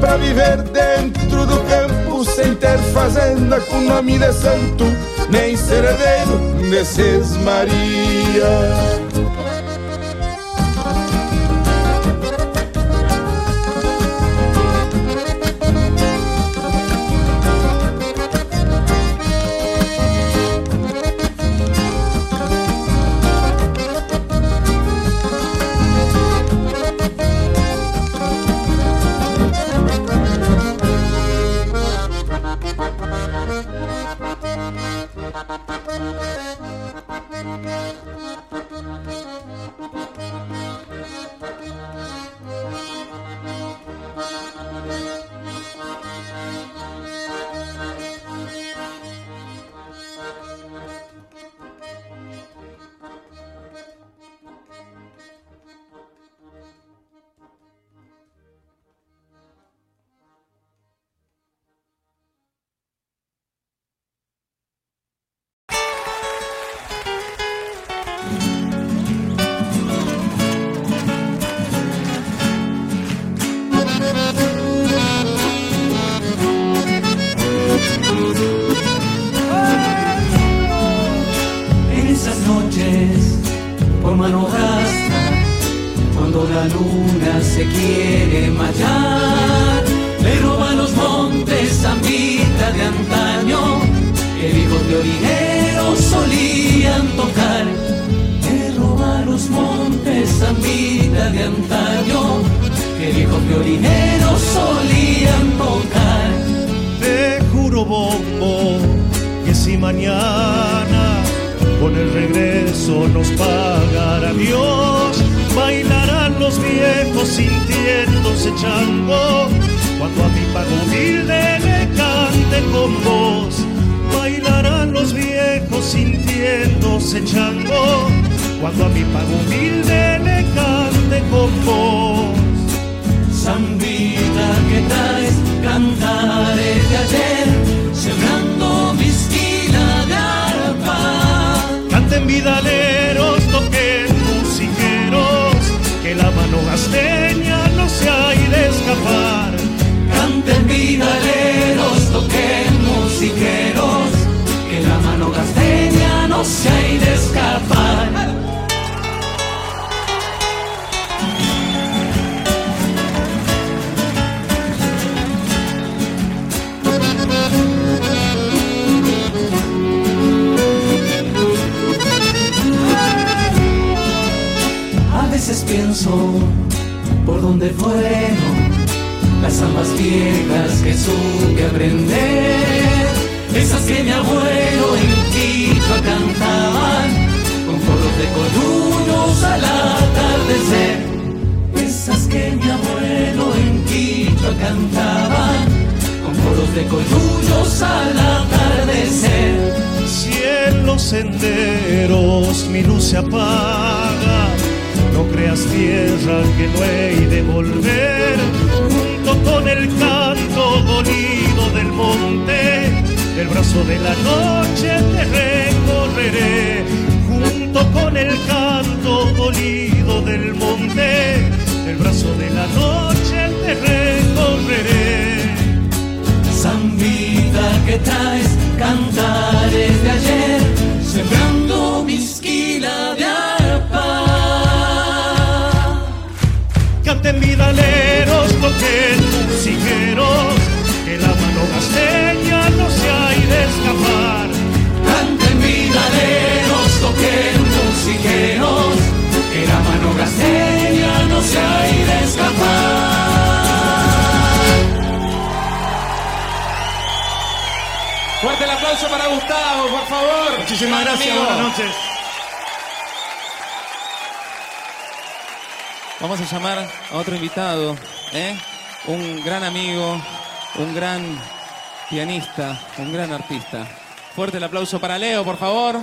Pra viver dentro do campo sem ter fazenda com nome de santo Nem ser herdeiro desses Maria zambita de antaño, que hijos de orineros solían tocar. Te juro, bombo, que si mañana con el regreso nos pagará Dios, bailarán los viejos sintiéndose chango, cuando a mi pago humilde le cante con voz. Bailarán los viejos sintiéndose chango, cuando a mi pago humilde le cante con voz. Zambita que traes cantares de ayer, sembrando mi esquina de arpa. Canten vidaleros, toquen musiqueros, que la mano gasteña no se hay de escapar. Canten vidaleros, toquen musiqueros, que la mano gasteña no se hay de escapar. Pienso por dónde fueron las zambas viejas que supe aprender, esas que mi abuelo en Quito cantaban con coros de columnos al atardecer, esas que mi abuelo en Quito cantaba con coros de columnos al atardecer. Si en los senderos mi luz se apaga, no creas tierra que no he de volver, junto con el canto dolido del monte, el brazo de la noche te recorreré, junto con el canto dolido del monte, el brazo de la noche te recorreré. Zambita que traes cantares de ayer, sembrando mi esquila Canten vidaleros, toquen musiqueros, que la mano gasteña no se hay de escapar. Canten vidaleros, toquen musiqueros, que la mano gasteña no se hay de escapar. Fuerte el aplauso para Gustavo, por favor. Muchísimas gracias, amigo. buenas noches. Vamos a llamar a otro invitado, ¿eh? un gran amigo, un gran pianista, un gran artista. Fuerte el aplauso para Leo, por favor.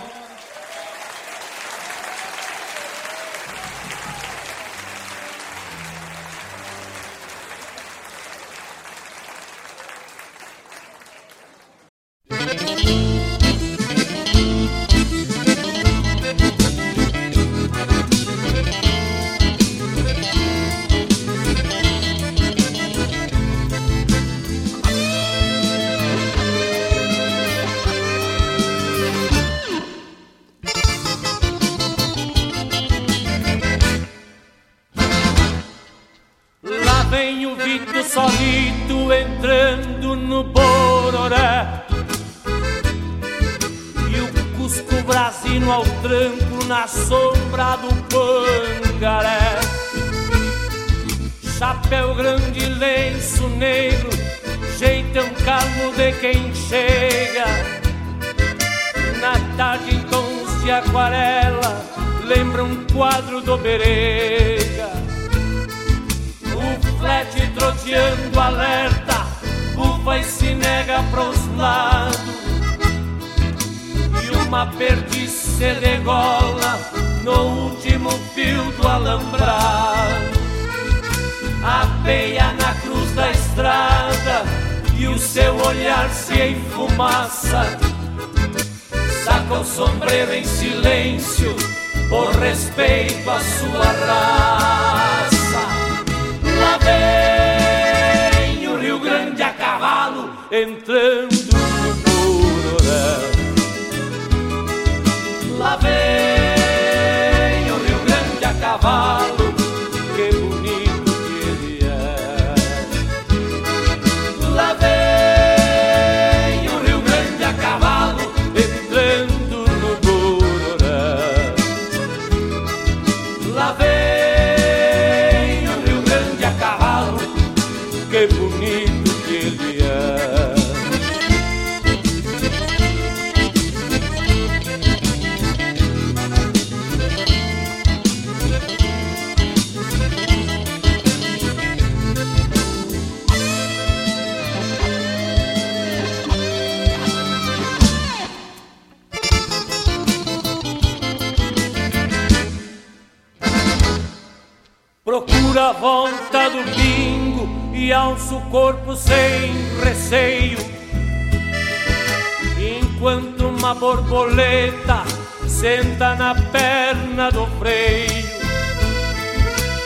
Chapéu grande, lenço negro, jeitão calmo de quem chega Na tarde em tons de aquarela, lembra um quadro do Berega o flete troteando alerta, bufa e se nega pros lados. E uma perdiz se degola no último fio do alambrado. Apeia na cruz da estrada e o seu olhar se enfumaça. Saca o sombreiro em silêncio por respeito à sua raça. Lá vem o Rio Grande a cavalo entrando Procura a volta do bingo e alça o corpo sem receio. Enquanto uma borboleta senta na perna do freio.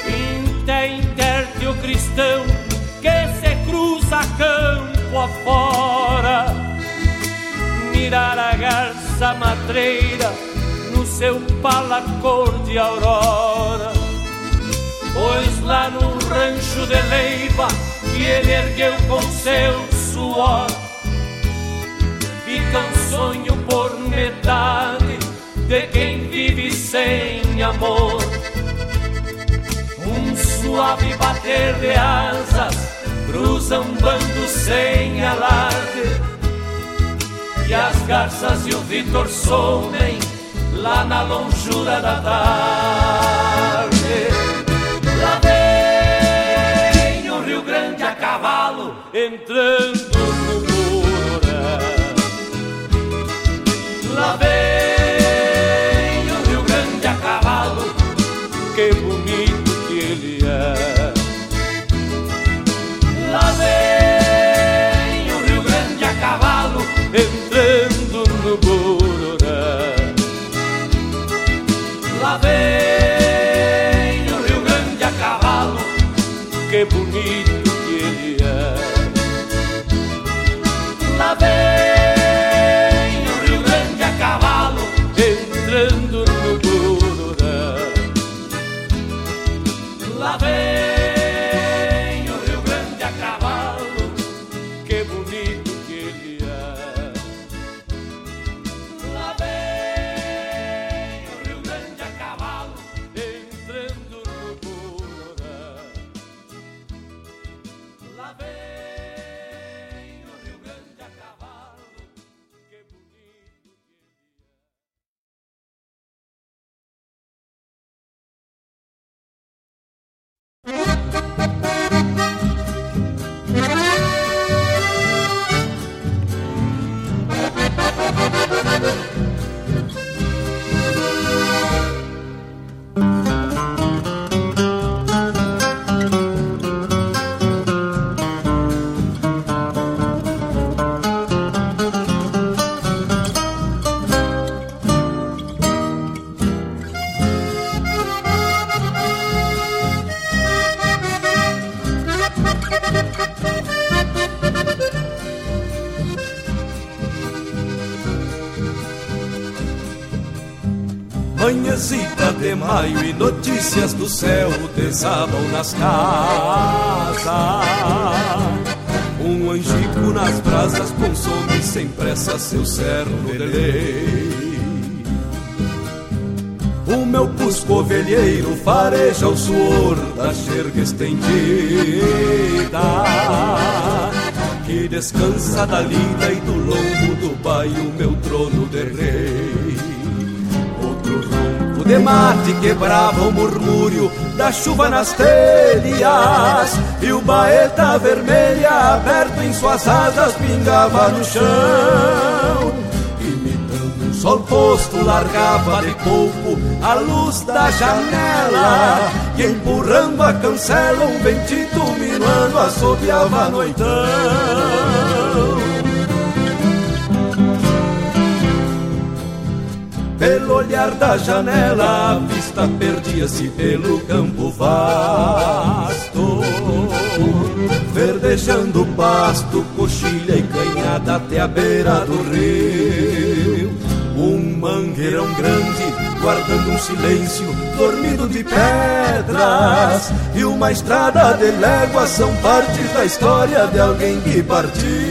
Inte interte o cristão que se cruza campo afora. Mirar a garça matreira no seu palacor de aurora. Pois lá no rancho de Leiva que ele ergueu com seu suor. Fica um sonho por metade de quem vive sem amor. Um suave bater de asas cruza um bando sem alarde. E as garças e o Vitor somem lá na longura da tarde entrando no Mourão. Lá vem notícias do céu desabam nas casas. Um angico nas brasas consome sem pressa seu cerno de lei. O meu pusco ovelheiro fareja o suor da xerga estendida Que descansa da lida e do lombo do baio meu trono de rei de mate quebrava o murmúrio da chuva nas telhas E o baeta vermelha aberto em suas asas pingava no chão. Imitando um sol posto largava de pouco a luz da janela E empurrando a cancela um ventito minuano assobiava noitão olhar da janela, a vista perdia-se pelo campo vasto. Verdejando pasto, coxilha e canhada até a beira do rio. Um mangueirão grande, guardando um silêncio, dormindo de pedras. E uma estrada de léguas são partes da história de alguém que partiu.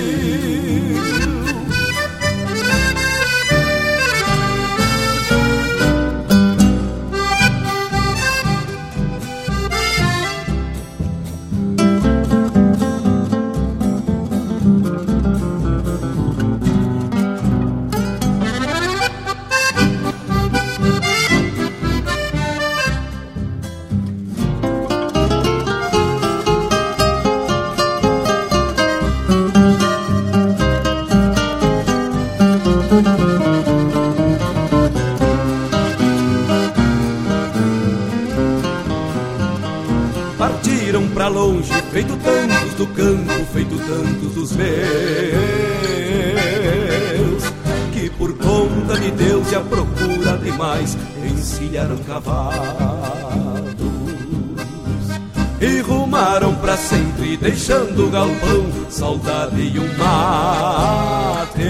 Deixando o galpão, saudade e um mate.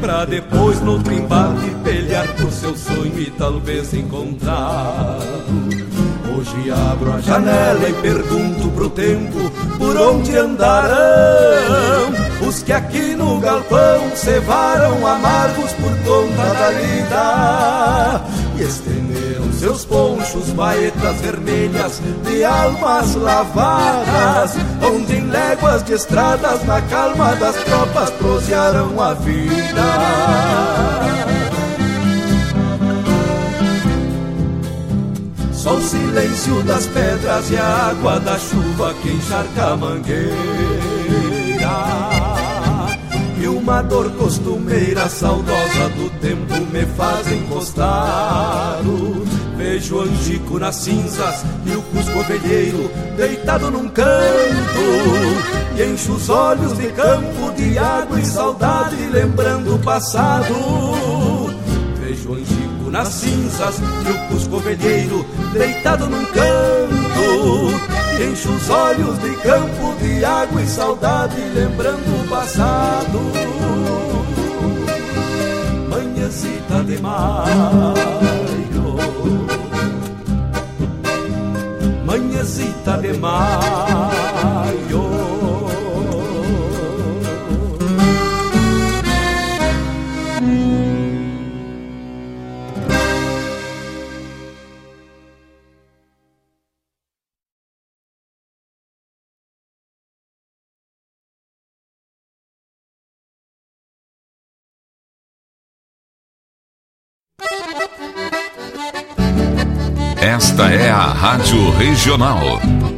Pra depois no outro embate pelear por seu sonho e talvez encontrar. Hoje abro a janela e pergunto pro tempo por onde andarão os que aqui no galpão cevaram amargos por conta da lida e estenderam seus ponchos, baetas vermelhas de almas lavadas, onde em léguas de estradas na calma das tropas prosearam a vida. Só o silêncio das pedras e a água da chuva que encharca a mangueira. E uma dor costumeira, saudosa do tempo, me faz encostar. Vejo o angico nas cinzas e o cusco ovelheiro deitado num canto. E encho os olhos de campo, de água e saudade, lembrando o passado. Vejo o angico nas cinzas e o cusco ovelheiro deitado num canto. E encho os olhos de campo, de água e saudade, lembrando o passado. Manhãzita de maio, manhãzita de maio. Rádio Regional.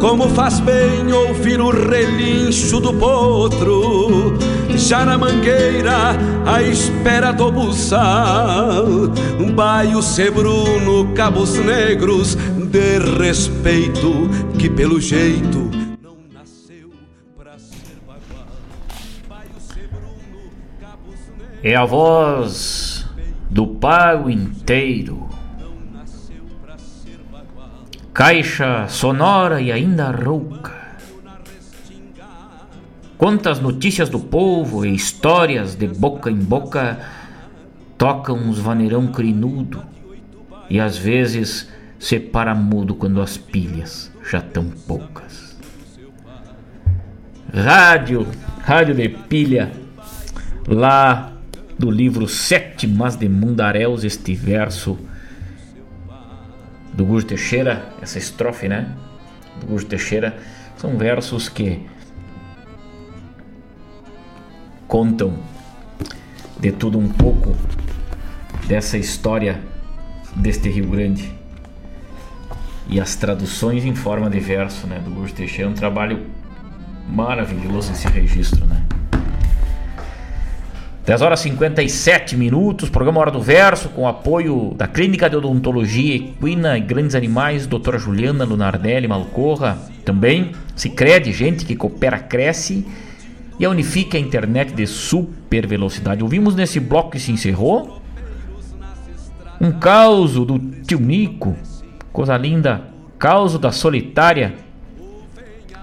Como faz bem ouvir o relincho do potro, já na mangueira, à espera do buçal. Um baio sebruno, cabos negros, de respeito, que pelo jeito É a voz do pago inteiro. Caixa sonora e ainda rouca. Quantas notícias do povo e histórias de boca em boca tocam uns vaneirão crinudo e às vezes se para mudo quando as pilhas já tão poucas. Rádio, rádio de pilha, lá do livro Sete Mas de Mundaréus, este verso do Gujo Teixeira, essa estrofe, né? Do Gujo Teixeira, são versos que contam de tudo um pouco dessa história deste Rio Grande. E as traduções em forma de verso, né, do Gurso Teixeira, é um trabalho maravilhoso esse registro, né? 10 horas e 57 minutos, programa Hora do Verso, com apoio da Clínica de Odontologia Equina e Grandes Animais, doutora Juliana Lunardelli Malcorra. Também Cicred, gente que coopera, cresce. E a Unifique a internet de super velocidade. Ouvimos nesse bloco que se encerrou um caos do tio Nico, coisa linda, caos da solitária,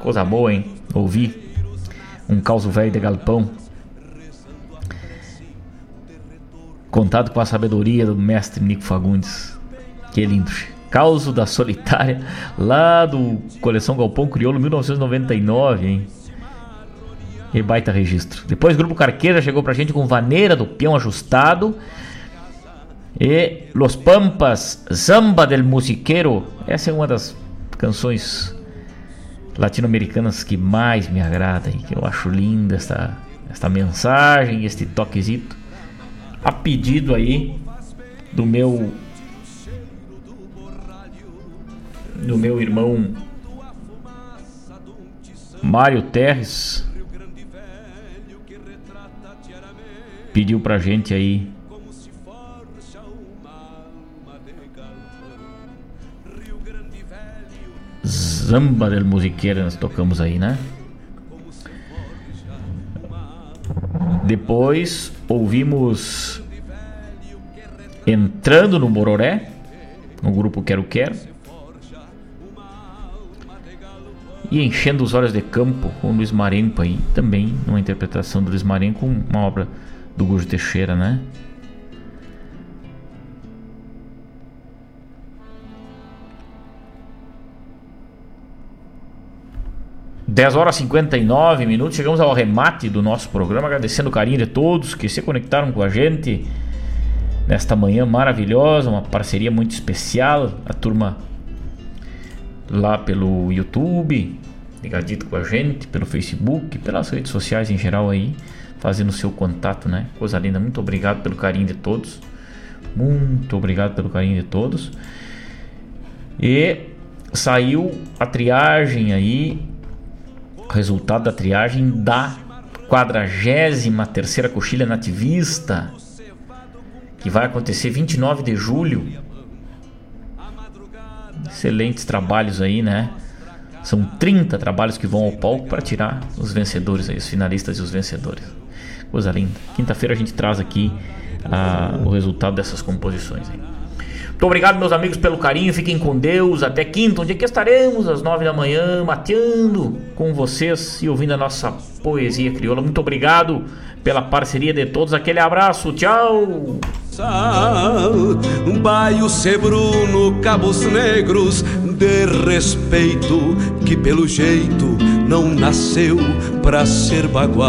coisa boa, hein? Ouvi um caos velho de galpão. Contado com a sabedoria do mestre Nico Fagundes. Que lindo. Causo da Solitária, lá do Coleção Galpão Crioulo 1999, hein? E baita registro. Depois o Grupo Carqueira chegou pra gente com Vaneira do Peão Ajustado. E Los Pampas, Zamba del Musiqueiro. Essa é uma das canções latino-americanas que mais me agrada e que eu acho linda esta, esta mensagem, este toquezito a pedido aí do meu do meu irmão Mário Terres pediu pra gente aí Zamba del Musiqueira nós tocamos aí, né? Depois ouvimos Entrando no Mororé, no grupo Quero Quero. E Enchendo os Olhos de Campo, com Luiz Marenco aí, também numa interpretação do Luiz Marenco, uma obra do Gujo Teixeira, né? Dez horas e 59 minutos, chegamos ao remate do nosso programa, agradecendo o carinho de todos que se conectaram com a gente nesta manhã maravilhosa, uma parceria muito especial, a turma lá pelo YouTube, ligadito com a gente, pelo Facebook, pelas redes sociais em geral aí, fazendo seu contato, né? Coisa linda, muito obrigado pelo carinho de todos. Muito obrigado pelo carinho de todos. E saiu a triagem aí, resultado da triagem da 43 terceira coxilha nativista que vai acontecer 29 de julho. Excelentes trabalhos aí, né? São 30 trabalhos que vão ao palco para tirar os vencedores aí, os finalistas e os vencedores. Coisa linda. Quinta-feira a gente traz aqui ah, o resultado dessas composições aí. Muito obrigado, meus amigos, pelo carinho. Fiquem com Deus. Até quinta, onde é que estaremos às nove da manhã, mateando com vocês e ouvindo a nossa poesia crioula. Muito obrigado pela parceria de todos. Aquele abraço. Tchau. Baio sebruno, cabos negros de respeito que pelo jeito não nasceu pra ser bagual.